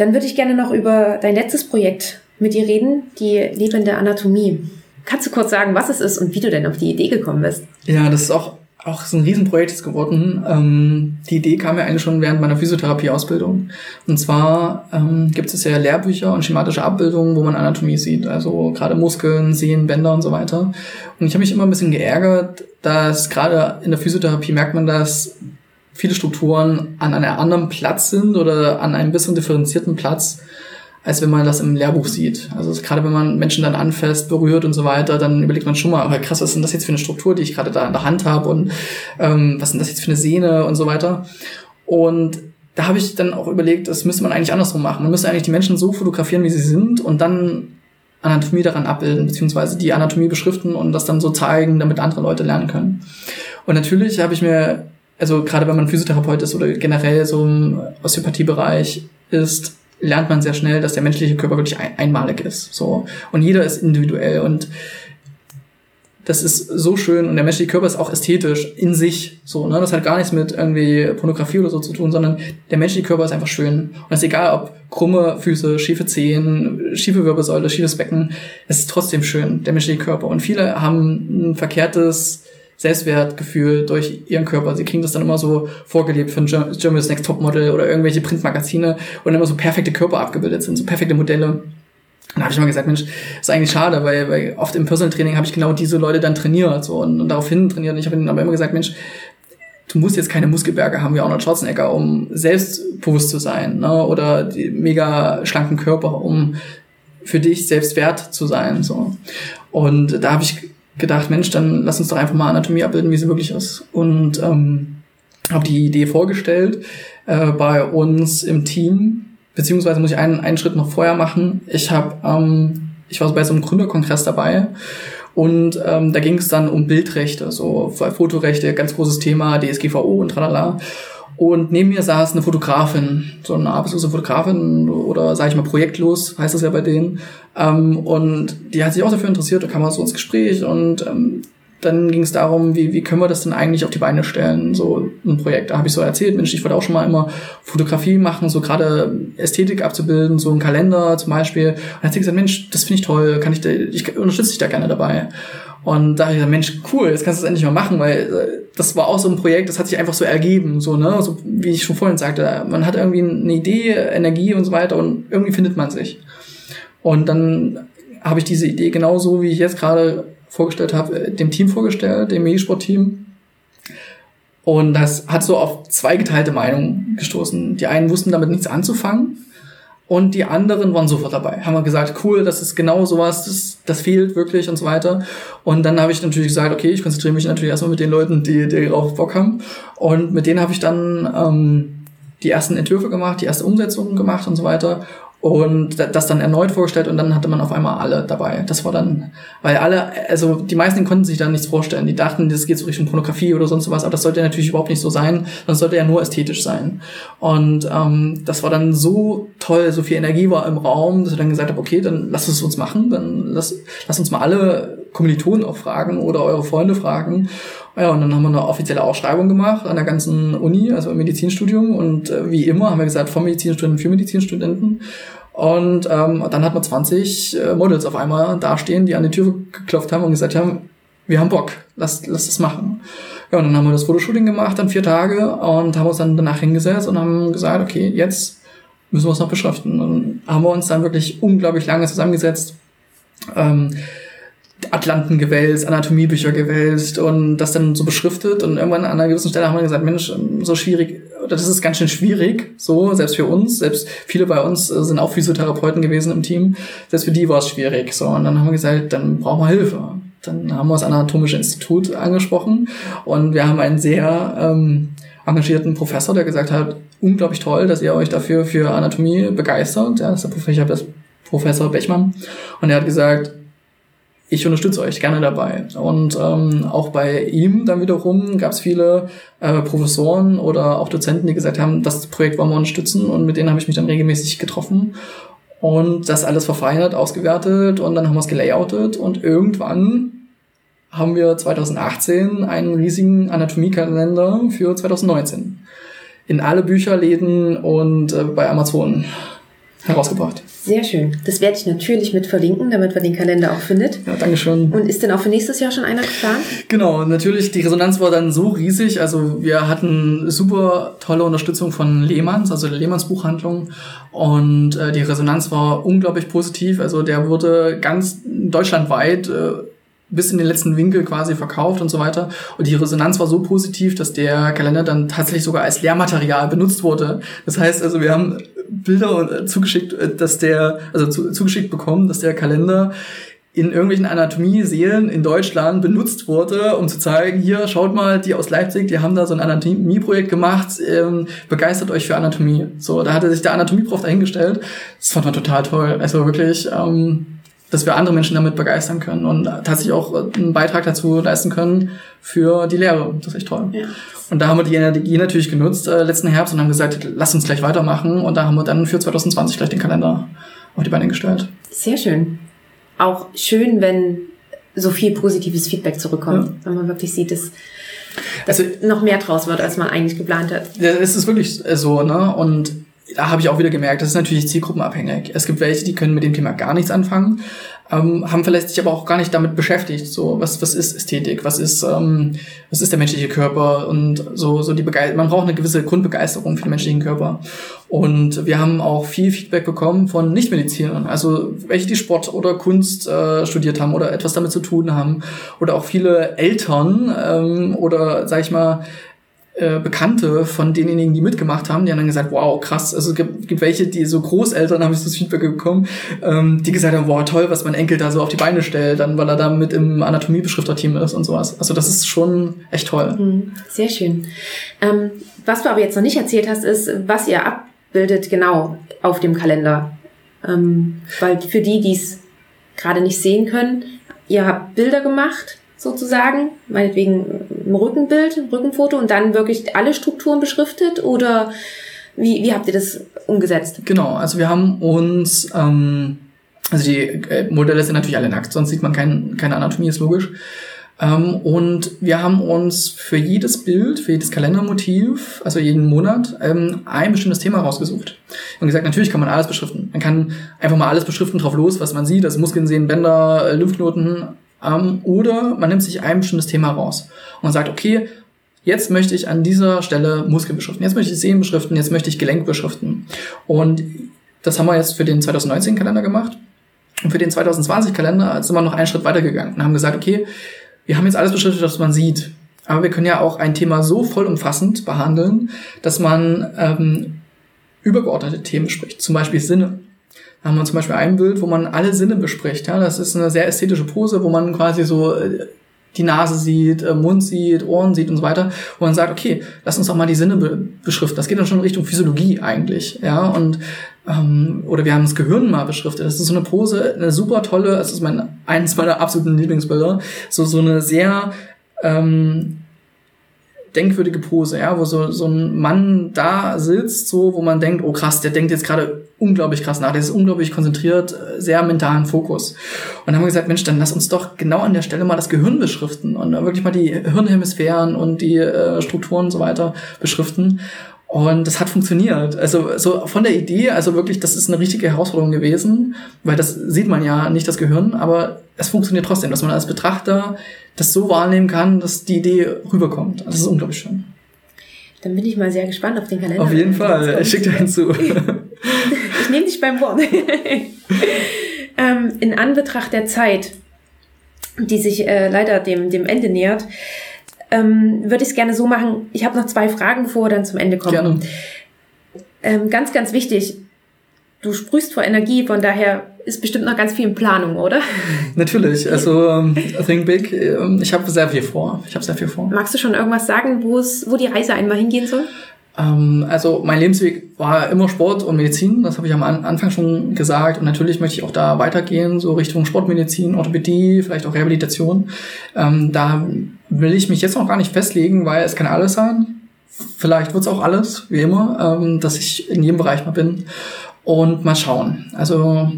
Dann würde ich gerne noch über dein letztes Projekt mit dir reden, die lebende Anatomie. Kannst du kurz sagen, was es ist und wie du denn auf die Idee gekommen bist?
Ja, das ist auch auch so ein Riesenprojekt geworden. Ähm, die Idee kam ja eigentlich schon während meiner Physiotherapieausbildung. Und zwar ähm, gibt es ja Lehrbücher und schematische Abbildungen, wo man Anatomie sieht, also gerade Muskeln, Sehnen, Bänder und so weiter. Und ich habe mich immer ein bisschen geärgert, dass gerade in der Physiotherapie merkt man, dass viele Strukturen an einem anderen Platz sind oder an einem bisschen differenzierten Platz als wenn man das im Lehrbuch sieht. Also gerade wenn man Menschen dann anfasst, berührt und so weiter, dann überlegt man schon mal, aber krass, was ist denn das jetzt für eine Struktur, die ich gerade da in der Hand habe und ähm, was ist denn das jetzt für eine Sehne und so weiter. Und da habe ich dann auch überlegt, das müsste man eigentlich andersrum machen. Man müsste eigentlich die Menschen so fotografieren, wie sie sind und dann Anatomie daran abbilden, beziehungsweise die Anatomie beschriften und das dann so zeigen, damit andere Leute lernen können. Und natürlich habe ich mir, also gerade wenn man Physiotherapeut ist oder generell so im Osteopathiebereich ist, lernt man sehr schnell, dass der menschliche Körper wirklich ein, einmalig ist. So. Und jeder ist individuell und das ist so schön und der menschliche Körper ist auch ästhetisch in sich. So, ne? Das hat gar nichts mit irgendwie Pornografie oder so zu tun, sondern der menschliche Körper ist einfach schön. Und es ist egal, ob krumme Füße, schiefe Zehen, schiefe Wirbelsäule, schiefes Becken, es ist trotzdem schön, der menschliche Körper. Und viele haben ein verkehrtes Selbstwertgefühl durch ihren Körper. Sie kriegen das dann immer so vorgelebt von Germany's Next Topmodel oder irgendwelche Printmagazine, dann immer so perfekte Körper abgebildet sind, so perfekte Modelle. Und da habe ich immer gesagt, Mensch, ist eigentlich schade, weil, weil oft im Personal Training habe ich genau diese Leute dann trainiert so und, und daraufhin trainiert. Und ich habe ihnen aber immer gesagt, Mensch, du musst jetzt keine Muskelberge haben wie Arnold Schwarzenegger, um selbstbewusst zu sein, ne? oder die mega schlanken Körper, um für dich selbst wert zu sein. So. Und da habe ich gedacht, Mensch, dann lass uns doch einfach mal Anatomie abbilden, wie sie wirklich ist. Und ähm, habe die Idee vorgestellt äh, bei uns im Team, beziehungsweise muss ich einen, einen Schritt noch vorher machen. Ich habe, ähm, ich war bei so einem Gründerkongress dabei und ähm, da ging es dann um Bildrechte, so Fotorechte, ganz großes Thema, DSGVO und tralala. Und neben mir saß eine Fotografin, so eine arbeitslose Fotografin oder sage ich mal projektlos, heißt das ja bei denen. Ähm, und die hat sich auch dafür interessiert, da kam man so ins Gespräch und ähm, dann ging es darum, wie, wie können wir das denn eigentlich auf die Beine stellen, so ein Projekt. Da habe ich so erzählt, Mensch, ich wollte auch schon mal immer Fotografie machen, so gerade Ästhetik abzubilden, so ein Kalender zum Beispiel. Und dann hat sie gesagt, Mensch, das finde ich toll, kann ich, ich unterstütze dich da gerne dabei. Und da habe ich gesagt, Mensch, cool, jetzt kannst du das endlich mal machen, weil äh, das war auch so ein Projekt, das hat sich einfach so ergeben, so, ne, so wie ich schon vorhin sagte, man hat irgendwie eine Idee, Energie und so weiter und irgendwie findet man sich. Und dann habe ich diese Idee genauso, wie ich jetzt gerade vorgestellt habe, äh, dem Team vorgestellt, dem E-Sport-Team. Und das hat so auf zwei geteilte Meinungen gestoßen. Die einen wussten damit nichts anzufangen und die anderen waren sofort dabei. Haben wir gesagt, cool, das ist genau sowas, das, das fehlt wirklich und so weiter. Und dann habe ich natürlich gesagt, okay, ich konzentriere mich natürlich erstmal mit den Leuten, die, die darauf Bock haben. Und mit denen habe ich dann ähm, die ersten Entwürfe gemacht, die erste Umsetzung gemacht und so weiter und das dann erneut vorgestellt und dann hatte man auf einmal alle dabei. Das war dann, weil alle, also die meisten konnten sich da nichts vorstellen. Die dachten, das geht so Richtung Pornografie oder sonst was, aber das sollte natürlich überhaupt nicht so sein, sondern sollte ja nur ästhetisch sein. Und ähm, das war dann so toll, so viel Energie war im Raum, dass ich dann gesagt habe, okay, dann lass es uns machen, dann lass, lass uns mal alle Kommilitonen auch fragen oder eure Freunde fragen. Ja, und dann haben wir eine offizielle Ausschreibung gemacht an der ganzen Uni, also im Medizinstudium. Und äh, wie immer haben wir gesagt, vom Medizinstudenten für Medizinstudenten. Und ähm, dann hat man 20 äh, Models auf einmal dastehen, die an die Tür geklopft haben und gesagt haben, wir haben Bock, lass, lass das machen. Ja, und dann haben wir das Fotoshooting gemacht, dann vier Tage und haben uns dann danach hingesetzt und haben gesagt, okay, jetzt müssen wir es noch beschriften. Und haben wir uns dann wirklich unglaublich lange zusammengesetzt. Ähm, Atlanten gewälzt, Anatomiebücher gewälzt und das dann so beschriftet. Und irgendwann an einer gewissen Stelle haben wir gesagt, Mensch, so schwierig, das ist ganz schön schwierig, so, selbst für uns, selbst viele bei uns äh, sind auch Physiotherapeuten gewesen im Team, selbst für die war es schwierig, so, und dann haben wir gesagt, dann brauchen wir Hilfe. Dann haben wir das Anatomische Institut angesprochen und wir haben einen sehr ähm, engagierten Professor, der gesagt hat, unglaublich toll, dass ihr euch dafür für Anatomie begeistert, ja, das ist der Professor Bechmann, und er hat gesagt, ich unterstütze euch gerne dabei. Und ähm, auch bei ihm dann wiederum gab es viele äh, Professoren oder auch Dozenten, die gesagt haben, das Projekt wollen wir unterstützen und mit denen habe ich mich dann regelmäßig getroffen und das alles verfeinert, ausgewertet und dann haben wir es gelayoutet und irgendwann haben wir 2018 einen riesigen Anatomiekalender für 2019 in alle Bücherläden und äh, bei Amazon herausgebracht.
Sehr schön. Das werde ich natürlich mit verlinken, damit man den Kalender auch findet.
Ja, danke schön.
Und ist denn auch für nächstes Jahr schon einer geplant?
Genau, natürlich, die Resonanz war dann so riesig. Also wir hatten super tolle Unterstützung von Lehmanns, also der Lehmanns Buchhandlung. Und äh, die Resonanz war unglaublich positiv. Also der wurde ganz deutschlandweit äh, bis in den letzten Winkel quasi verkauft und so weiter. Und die Resonanz war so positiv, dass der Kalender dann tatsächlich sogar als Lehrmaterial benutzt wurde. Das heißt also, wir haben Bilder äh, zugeschickt, äh, dass der, also zu, zugeschickt bekommen, dass der Kalender in irgendwelchen Anatomie-Seelen in Deutschland benutzt wurde, um zu zeigen, hier, schaut mal, die aus Leipzig, die haben da so ein Anatomie-Projekt gemacht, ähm, begeistert euch für Anatomie. So, da hatte sich der Anatomieprof dahingestellt. Das fand man total toll. Also wirklich, ähm, dass wir andere Menschen damit begeistern können und tatsächlich auch einen Beitrag dazu leisten können für die Lehre. Das ist echt toll. Ja. Und da haben wir die Energie natürlich genutzt äh, letzten Herbst und haben gesagt, lass uns gleich weitermachen. Und da haben wir dann für 2020 gleich den Kalender auf die Beine gestellt.
Sehr schön. Auch schön, wenn so viel positives Feedback zurückkommt, ja. wenn man wirklich sieht, dass, dass also, noch mehr draus wird, als man eigentlich geplant hat.
Ja, es ist wirklich so, ne? Und da habe ich auch wieder gemerkt, das ist natürlich zielgruppenabhängig. Es gibt welche, die können mit dem Thema gar nichts anfangen, ähm, haben vielleicht sich aber auch gar nicht damit beschäftigt. So, was, was ist Ästhetik? Was ist, ähm, was ist der menschliche Körper? Und so, so die Begeisterung. Man braucht eine gewisse Grundbegeisterung für den menschlichen Körper. Und wir haben auch viel Feedback bekommen von Nichtmedizinern. Also, welche die Sport oder Kunst äh, studiert haben oder etwas damit zu tun haben. Oder auch viele Eltern, ähm, oder, sag ich mal, äh, Bekannte von denjenigen, die mitgemacht haben, die haben dann gesagt, wow, krass. Also es gibt, gibt welche, die so Großeltern, habe ich das Feedback bekommen, ähm, die gesagt haben, wow, toll, was mein Enkel da so auf die Beine stellt, dann weil er da mit im Anatomiebeschrifterteam ist und sowas. Also das ist schon echt toll.
Mhm, sehr schön. Ähm, was du aber jetzt noch nicht erzählt hast, ist, was ihr abbildet genau auf dem Kalender. Ähm, weil für die, die es gerade nicht sehen können, ihr habt Bilder gemacht sozusagen, meinetwegen ein Rückenbild, ein Rückenfoto und dann wirklich alle Strukturen beschriftet oder wie, wie habt ihr das umgesetzt?
Genau, also wir haben uns, ähm, also die äh, Modelle sind natürlich alle nackt, sonst sieht man kein, keine Anatomie, ist logisch. Ähm, und wir haben uns für jedes Bild, für jedes Kalendermotiv, also jeden Monat, ähm, ein bestimmtes Thema rausgesucht. Und gesagt, natürlich kann man alles beschriften. Man kann einfach mal alles beschriften drauf los, was man sieht, also Muskeln sehen, Bänder, äh, Lymphknoten, ähm, oder man nimmt sich ein bestimmtes Thema raus und sagt, okay, jetzt möchte ich an dieser Stelle Muskel beschriften, jetzt möchte ich Sehen beschriften, jetzt möchte ich Gelenk beschriften. Und das haben wir jetzt für den 2019-Kalender gemacht. Und für den 2020-Kalender sind wir noch einen Schritt weitergegangen und haben gesagt, okay, wir haben jetzt alles beschriftet, was man sieht. Aber wir können ja auch ein Thema so vollumfassend behandeln, dass man ähm, übergeordnete Themen spricht, zum Beispiel Sinne. Da haben wir zum Beispiel ein Bild, wo man alle Sinne bespricht. Ja, das ist eine sehr ästhetische Pose, wo man quasi so äh, die Nase sieht, äh, Mund sieht, Ohren sieht und so weiter, wo man sagt, okay, lass uns doch mal die Sinne be beschriften. Das geht dann schon in Richtung Physiologie eigentlich, ja, und ähm, oder wir haben das Gehirn mal beschriftet. Das ist so eine Pose, eine super tolle, das ist mein eines meiner absoluten Lieblingsbilder, so so eine sehr ähm, denkwürdige Pose, ja, wo so, so ein Mann da sitzt, so, wo man denkt, oh krass, der denkt jetzt gerade unglaublich krass nach, der ist unglaublich konzentriert, sehr mentalen Fokus. Und dann haben wir gesagt, Mensch, dann lass uns doch genau an der Stelle mal das Gehirn beschriften und wirklich mal die Hirnhemisphären und die äh, Strukturen und so weiter beschriften. Und das hat funktioniert. Also so von der Idee, also wirklich, das ist eine richtige Herausforderung gewesen, weil das sieht man ja nicht das Gehirn, aber es funktioniert trotzdem, dass man als Betrachter das so wahrnehmen kann, dass die Idee rüberkommt. Also das ist unglaublich schön.
Dann bin ich mal sehr gespannt auf den Kalender.
Auf jeden Fall, ich schicke dir einen zu.
ich nehme dich beim Wort. ähm, in Anbetracht der Zeit, die sich äh, leider dem, dem Ende nähert, ähm, würde ich es gerne so machen. Ich habe noch zwei Fragen, bevor wir dann zum Ende kommen. Gerne. Ähm, ganz, ganz wichtig. Du sprühst vor Energie, von daher ist bestimmt noch ganz viel in Planung, oder?
Natürlich. Also ähm, Think Big. Ähm, ich habe sehr viel vor. Ich habe sehr viel vor.
Magst du schon irgendwas sagen, wo es, wo die Reise einmal hingehen soll?
Ähm, also mein Lebensweg war immer Sport und Medizin, das habe ich am Anfang schon gesagt. Und natürlich möchte ich auch da weitergehen, so Richtung Sportmedizin, Orthopädie, vielleicht auch Rehabilitation. Ähm, da will ich mich jetzt noch gar nicht festlegen, weil es kann alles sein. Vielleicht wird es auch alles, wie immer, ähm, dass ich in jedem Bereich mal bin. Und mal schauen. Also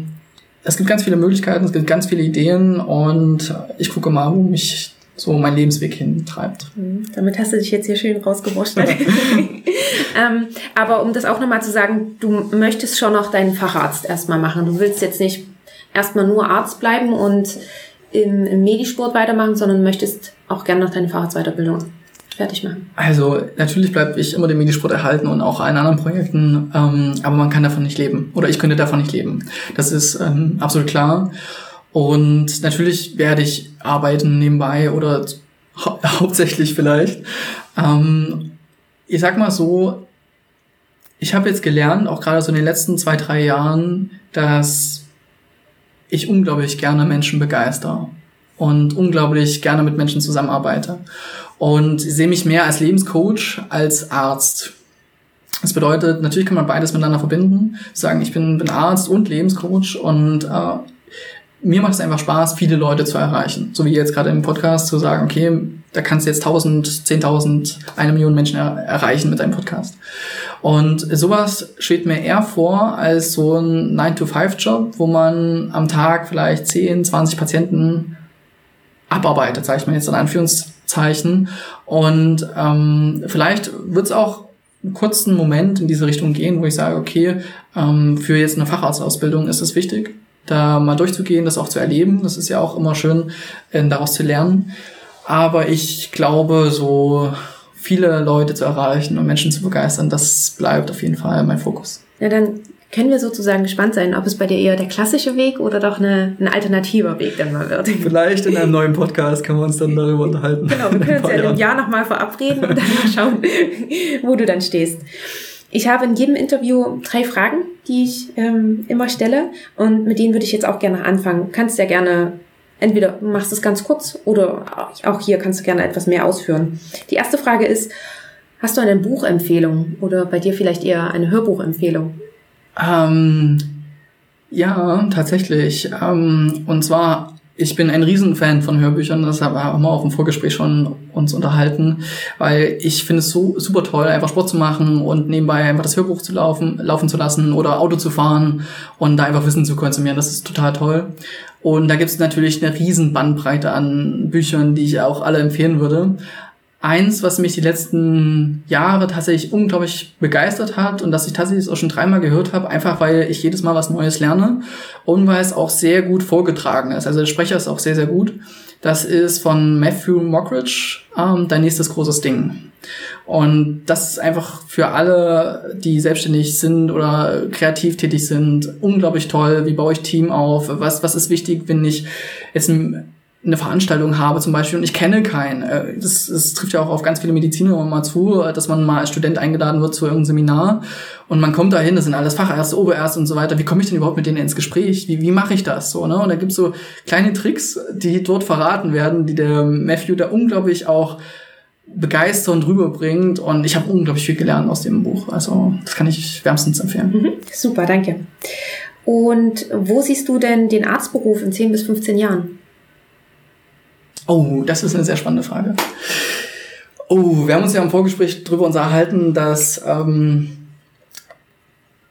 es gibt ganz viele Möglichkeiten, es gibt ganz viele Ideen und ich gucke mal, wo mich so mein Lebensweg hintreibt.
Mhm. Damit hast du dich jetzt hier schön rausgewurschtelt. ähm, aber um das auch nochmal zu sagen, du möchtest schon noch deinen Facharzt erstmal machen. Du willst jetzt nicht erstmal nur Arzt bleiben und im, im Medisport weitermachen, sondern möchtest auch gerne noch deine Facharztweiterbildung fertig machen.
Also natürlich bleibe ich immer den Medisport erhalten und auch allen anderen Projekten, ähm, aber man kann davon nicht leben. Oder ich könnte davon nicht leben. Das ist ähm, absolut klar. Und natürlich werde ich arbeiten nebenbei oder hau hauptsächlich vielleicht. Ähm, ich sag mal so, ich habe jetzt gelernt, auch gerade so in den letzten zwei, drei Jahren, dass ich unglaublich gerne Menschen begeister und unglaublich gerne mit Menschen zusammenarbeite. Und sehe mich mehr als Lebenscoach als Arzt. Das bedeutet, natürlich kann man beides miteinander verbinden, sagen, ich bin, bin Arzt und Lebenscoach und äh, mir macht es einfach Spaß, viele Leute zu erreichen. So wie jetzt gerade im Podcast zu sagen, okay, da kannst du jetzt 1000, 10.000, eine Million Menschen er erreichen mit deinem Podcast. Und sowas steht mir eher vor als so ein 9-to-5-Job, wo man am Tag vielleicht 10, 20 Patienten abarbeitet, sage ich mal jetzt in Anführungszeichen. Und ähm, vielleicht wird es auch einen kurzen Moment in diese Richtung gehen, wo ich sage, okay, ähm, für jetzt eine Facharztausbildung ist es wichtig, da mal durchzugehen, das auch zu erleben. Das ist ja auch immer schön, äh, daraus zu lernen. Aber ich glaube, so viele Leute zu erreichen und Menschen zu begeistern, das bleibt auf jeden Fall mein Fokus.
Ja, dann können wir sozusagen gespannt sein, ob es bei dir eher der klassische Weg oder doch eine, ein alternativer Weg dann mal wird.
Vielleicht in einem neuen Podcast können wir uns dann darüber unterhalten.
Genau, wir können uns ja einem Jahr nochmal verabreden und dann mal schauen, wo du dann stehst. Ich habe in jedem Interview drei Fragen, die ich ähm, immer stelle und mit denen würde ich jetzt auch gerne anfangen. Kannst ja gerne entweder machst es ganz kurz oder auch hier kannst du gerne etwas mehr ausführen. Die erste Frage ist, hast du eine Buchempfehlung oder bei dir vielleicht eher eine Hörbuchempfehlung?
Ähm, ja, tatsächlich. Ähm, und zwar ich bin ein Riesenfan von Hörbüchern, das haben wir auch mal auf dem Vorgespräch schon uns unterhalten, weil ich finde es so super toll, einfach Sport zu machen und nebenbei einfach das Hörbuch zu laufen, laufen zu lassen oder Auto zu fahren und da einfach Wissen zu konsumieren. Das ist total toll. Und da gibt es natürlich eine riesen Bandbreite an Büchern, die ich auch alle empfehlen würde eins, was mich die letzten Jahre tatsächlich unglaublich begeistert hat und das ich tatsächlich auch schon dreimal gehört habe, einfach weil ich jedes Mal was Neues lerne und weil es auch sehr gut vorgetragen ist. Also der Sprecher ist auch sehr, sehr gut. Das ist von Matthew Mockridge, ähm, dein nächstes großes Ding. Und das ist einfach für alle, die selbstständig sind oder kreativ tätig sind, unglaublich toll. Wie baue ich Team auf? Was, was ist wichtig, wenn ich jetzt eine Veranstaltung habe zum Beispiel und ich kenne keinen. Äh, das, das trifft ja auch auf ganz viele Mediziner mal zu, dass man mal als Student eingeladen wird zu irgendeinem Seminar und man kommt da hin, das sind alles Fachärzte, Oberärzte und so weiter. Wie komme ich denn überhaupt mit denen ins Gespräch? Wie, wie mache ich das so? Ne? Und da gibt's so kleine Tricks, die dort verraten werden, die der Matthew da unglaublich auch begeistert und rüberbringt und ich habe unglaublich viel gelernt aus dem Buch. Also das kann ich wärmstens empfehlen.
Mhm, super, danke. Und wo siehst du denn den Arztberuf in 10 bis 15 Jahren?
Oh, das ist eine sehr spannende Frage. Oh, wir haben uns ja im Vorgespräch darüber unterhalten, dass, ähm,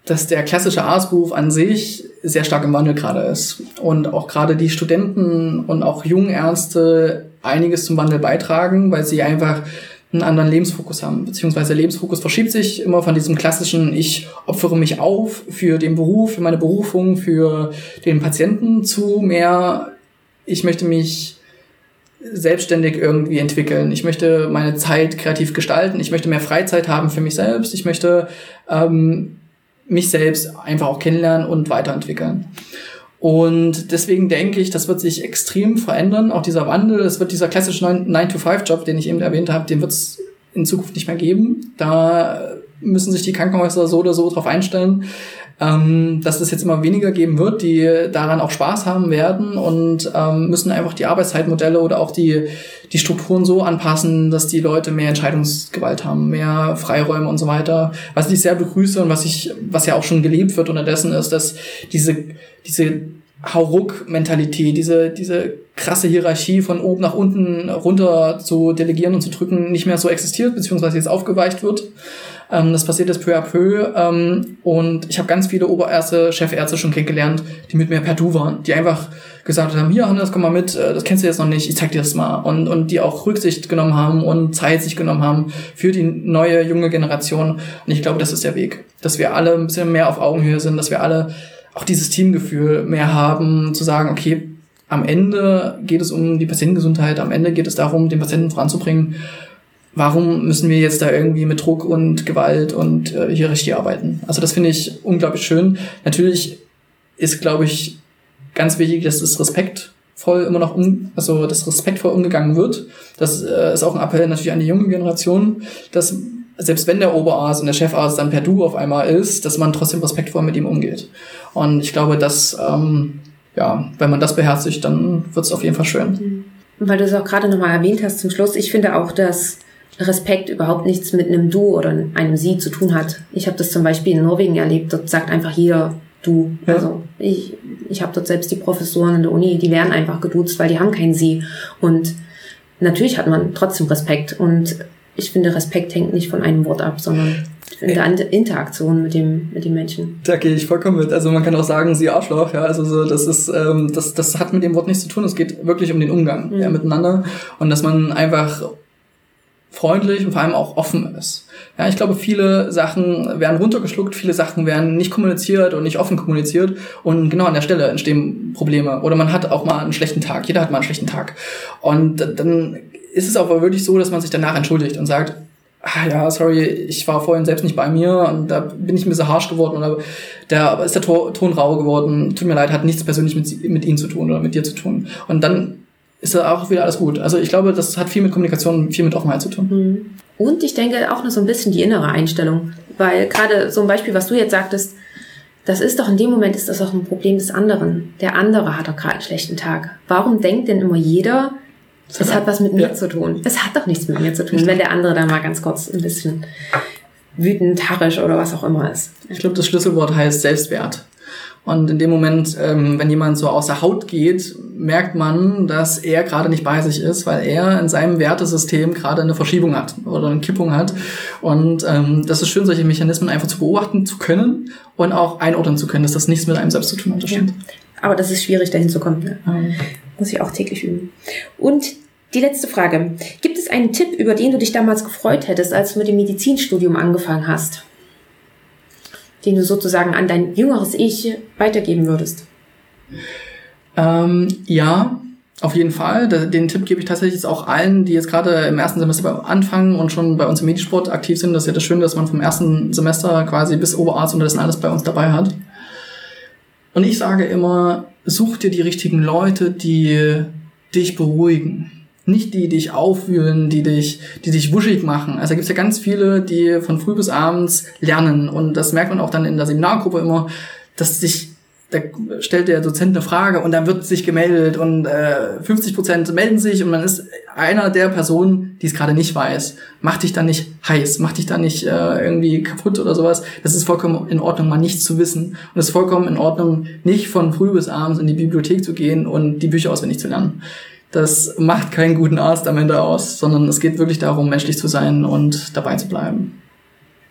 dass der klassische Arztberuf an sich sehr stark im Wandel gerade ist. Und auch gerade die Studenten und auch jungen Ärzte einiges zum Wandel beitragen, weil sie einfach einen anderen Lebensfokus haben. Beziehungsweise der Lebensfokus verschiebt sich immer von diesem klassischen, ich opfere mich auf für den Beruf, für meine Berufung, für den Patienten zu mehr, ich möchte mich selbstständig irgendwie entwickeln. Ich möchte meine Zeit kreativ gestalten. Ich möchte mehr Freizeit haben für mich selbst. Ich möchte ähm, mich selbst einfach auch kennenlernen und weiterentwickeln. Und deswegen denke ich, das wird sich extrem verändern, auch dieser Wandel. Es wird dieser klassische 9-to-5-Job, den ich eben erwähnt habe, den wird es in Zukunft nicht mehr geben. Da müssen sich die Krankenhäuser so oder so darauf einstellen, ähm, dass es jetzt immer weniger geben wird, die daran auch Spaß haben werden und ähm, müssen einfach die Arbeitszeitmodelle oder auch die, die Strukturen so anpassen, dass die Leute mehr Entscheidungsgewalt haben, mehr Freiräume und so weiter. Was ich sehr begrüße und was ich, was ja auch schon gelebt wird unterdessen ist, dass diese, diese Hauruck-Mentalität, diese, diese krasse Hierarchie von oben nach unten runter zu delegieren und zu drücken nicht mehr so existiert, beziehungsweise jetzt aufgeweicht wird Ähm, das passiert jetzt peu à peu. Ähm, und ich habe ganz viele Oberärzte, Chefärzte schon kennengelernt, die mit mir per Du waren, die einfach gesagt haben, hier Hannes, komm mal mit, äh, das kennst du jetzt noch nicht, ich zeig dir das mal. Und, und die auch Rücksicht genommen haben und Zeit sich genommen haben für die neue, junge Generation. Und ich glaube, das ist der Weg. Dass wir alle ein bisschen mehr auf Augenhöhe sind, dass wir alle auch dieses Teamgefühl mehr haben, zu sagen, okay, am Ende geht es um die Patientengesundheit, am Ende geht es darum, den Patienten voranzubringen. Warum müssen wir jetzt da irgendwie mit Druck und Gewalt und äh, Hierarchie arbeiten? Also das finde ich unglaublich schön. Natürlich ist, glaube ich, ganz wichtig, dass das respektvoll immer noch um, also das respektvoll umgegangen wird. Das äh, ist auch ein Appell natürlich an die junge Generation, dass selbst wenn der Oberarzt und der Chefarzt dann per Du auf einmal ist, dass man trotzdem respektvoll mit ihm umgeht. Und ich glaube, dass, ähm, ja, wenn man das beherzigt, dann wird es auf jeden Fall schön. Mhm.
Weil du es auch gerade nochmal erwähnt hast zum Schluss, ich finde auch, dass Respekt überhaupt nichts mit einem Du oder einem Sie zu tun hat. Ich habe das zum Beispiel in Norwegen erlebt, dort sagt einfach jeder Du. Ja. Also ich, ich habe dort selbst die Professoren in der Uni, die werden einfach geduzt, weil die haben kein Sie. Und natürlich hat man trotzdem Respekt. Und ich finde, Respekt hängt nicht von einem Wort ab, sondern in der Interaktion mit dem, mit dem Menschen.
Da gehe ich vollkommen mit. Also man kann auch sagen, sie Arschloch, ja. Also so, das ist, ähm, das, das hat mit dem Wort nichts zu tun. Es geht wirklich um den Umgang mhm. ja, miteinander. Und dass man einfach freundlich und vor allem auch offen ist. Ja, ich glaube, viele Sachen werden runtergeschluckt, viele Sachen werden nicht kommuniziert und nicht offen kommuniziert und genau an der Stelle entstehen Probleme. Oder man hat auch mal einen schlechten Tag. Jeder hat mal einen schlechten Tag. Und dann ist es aber wirklich so, dass man sich danach entschuldigt und sagt, ah ja, sorry, ich war vorhin selbst nicht bei mir und da bin ich ein bisschen harsh geworden oder da ist der Ton rau geworden, tut mir leid, hat nichts persönlich mit, mit Ihnen zu tun oder mit dir zu tun. Und dann ist da auch wieder alles gut. Also ich glaube, das hat viel mit Kommunikation, viel mit Offenheit zu tun.
Mhm. Und ich denke auch noch so ein bisschen die innere Einstellung, weil gerade so ein Beispiel, was du jetzt sagtest, das ist doch in dem Moment ist das auch ein Problem des anderen. Der andere hat doch gerade einen schlechten Tag. Warum denkt denn immer jeder, es hat was mit mir ja. zu tun. Es hat doch nichts mit mir zu tun, wenn der andere da mal ganz kurz ein bisschen wütend, harrisch oder was auch immer ist.
Ich glaube, das Schlüsselwort heißt Selbstwert. Und in dem Moment, ähm, wenn jemand so außer Haut geht, merkt man, dass er gerade nicht bei sich ist, weil er in seinem Wertesystem gerade eine Verschiebung hat oder eine Kippung hat. Und ähm, das ist schön, solche Mechanismen einfach zu beobachten zu können und auch einordnen zu können, dass das nichts mit einem selbst zu tun hat.
Ja. Aber das ist schwierig, dahin zu kommen. Ne? Mhm. Muss ich auch täglich üben. Und die letzte Frage. Gibt es einen Tipp, über den du dich damals gefreut hättest, als du mit dem Medizinstudium angefangen hast? Den du sozusagen an dein jüngeres Ich weitergeben würdest?
Ähm, ja, auf jeden Fall. Den Tipp gebe ich tatsächlich jetzt auch allen, die jetzt gerade im ersten Semester anfangen und schon bei uns im Medisport aktiv sind. Das ist ja das Schöne, dass man vom ersten Semester quasi bis Oberarzt und das alles bei uns dabei hat. Und ich sage immer, such dir die richtigen Leute, die dich beruhigen nicht die, die dich aufwühlen, die dich, die dich wuschig machen. Also da gibt's ja ganz viele, die von früh bis abends lernen. Und das merkt man auch dann in der Seminargruppe immer, dass sich, da stellt der Dozent eine Frage und dann wird sich gemeldet und äh, 50 Prozent melden sich und man ist einer der Personen, die es gerade nicht weiß. Mach dich da nicht heiß, mach dich da nicht äh, irgendwie kaputt oder sowas. Das ist vollkommen in Ordnung, mal nichts zu wissen. Und es ist vollkommen in Ordnung, nicht von früh bis abends in die Bibliothek zu gehen und die Bücher auswendig zu lernen das macht keinen guten Arzt am Ende aus, sondern es geht wirklich darum, menschlich zu sein und dabei zu bleiben.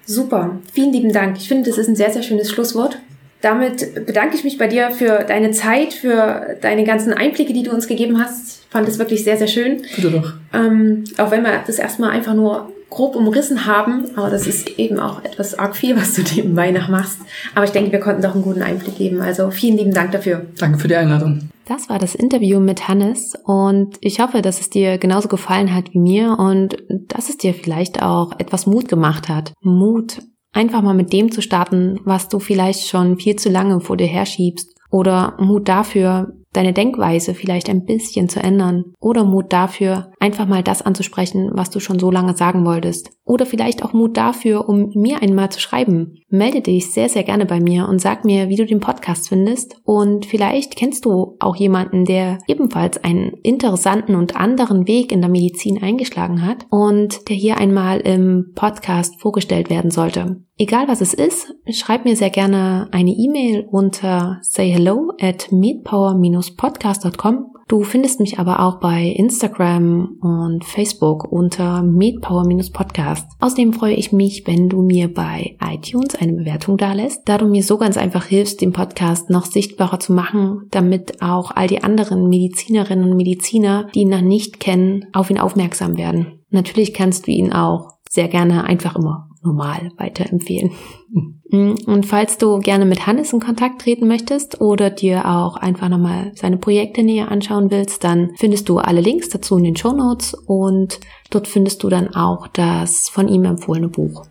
Super, vielen lieben Dank. Ich finde, das ist ein sehr, sehr schönes Schlusswort. Damit bedanke ich mich bei dir für deine Zeit, für deine ganzen Einblicke, die du uns gegeben hast. Ich fand es wirklich sehr, sehr schön.
Bitte doch.
Ähm, auch wenn wir das erstmal einfach nur grob umrissen haben, aber das ist eben auch etwas arg viel, was du nebenbei noch machst. Aber ich denke, wir konnten doch einen guten Einblick geben. Also vielen lieben Dank dafür.
Danke für die Einladung.
Das war das Interview mit Hannes und ich hoffe, dass es dir genauso gefallen hat wie mir und dass es dir vielleicht auch etwas Mut gemacht hat. Mut, einfach mal mit dem zu starten, was du vielleicht schon viel zu lange vor dir herschiebst oder Mut dafür, deine Denkweise vielleicht ein bisschen zu ändern oder Mut dafür, einfach mal das anzusprechen, was du schon so lange sagen wolltest. Oder vielleicht auch Mut dafür, um mir einmal zu schreiben. Melde dich sehr, sehr gerne bei mir und sag mir, wie du den Podcast findest. Und vielleicht kennst du auch jemanden, der ebenfalls einen interessanten und anderen Weg in der Medizin eingeschlagen hat und der hier einmal im Podcast vorgestellt werden sollte. Egal was es ist, schreib mir sehr gerne eine E-Mail unter sayhello at meetpower-podcast.com Du findest mich aber auch bei Instagram und Facebook unter MedPower-Podcast. Außerdem freue ich mich, wenn du mir bei iTunes eine Bewertung dalässt, da du mir so ganz einfach hilfst, den Podcast noch sichtbarer zu machen, damit auch all die anderen Medizinerinnen und Mediziner, die ihn noch nicht kennen, auf ihn aufmerksam werden. Natürlich kannst du ihn auch sehr gerne einfach immer normal weiterempfehlen. Mm, und falls du gerne mit Hannes in Kontakt treten möchtest oder dir auch einfach nochmal seine Projekte näher anschauen willst, dann findest du alle Links dazu in den Show Notes und dort findest du dann auch das von ihm empfohlene Buch.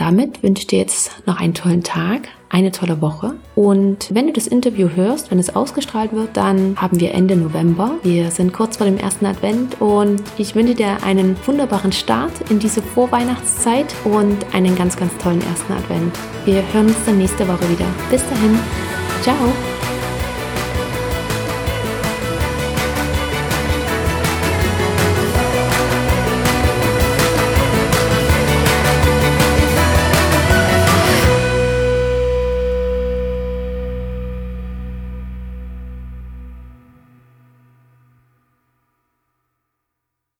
Damit wünsche ich dir jetzt noch einen tollen Tag, eine tolle Woche. Und wenn du das Interview hörst, wenn es ausgestrahlt wird, dann haben wir Ende November. Wir sind kurz vor dem ersten Advent und ich wünsche dir einen wunderbaren Start in diese Vorweihnachtszeit und einen ganz, ganz tollen ersten Advent. Wir hören uns dann nächste Woche wieder. Bis dahin. Ciao.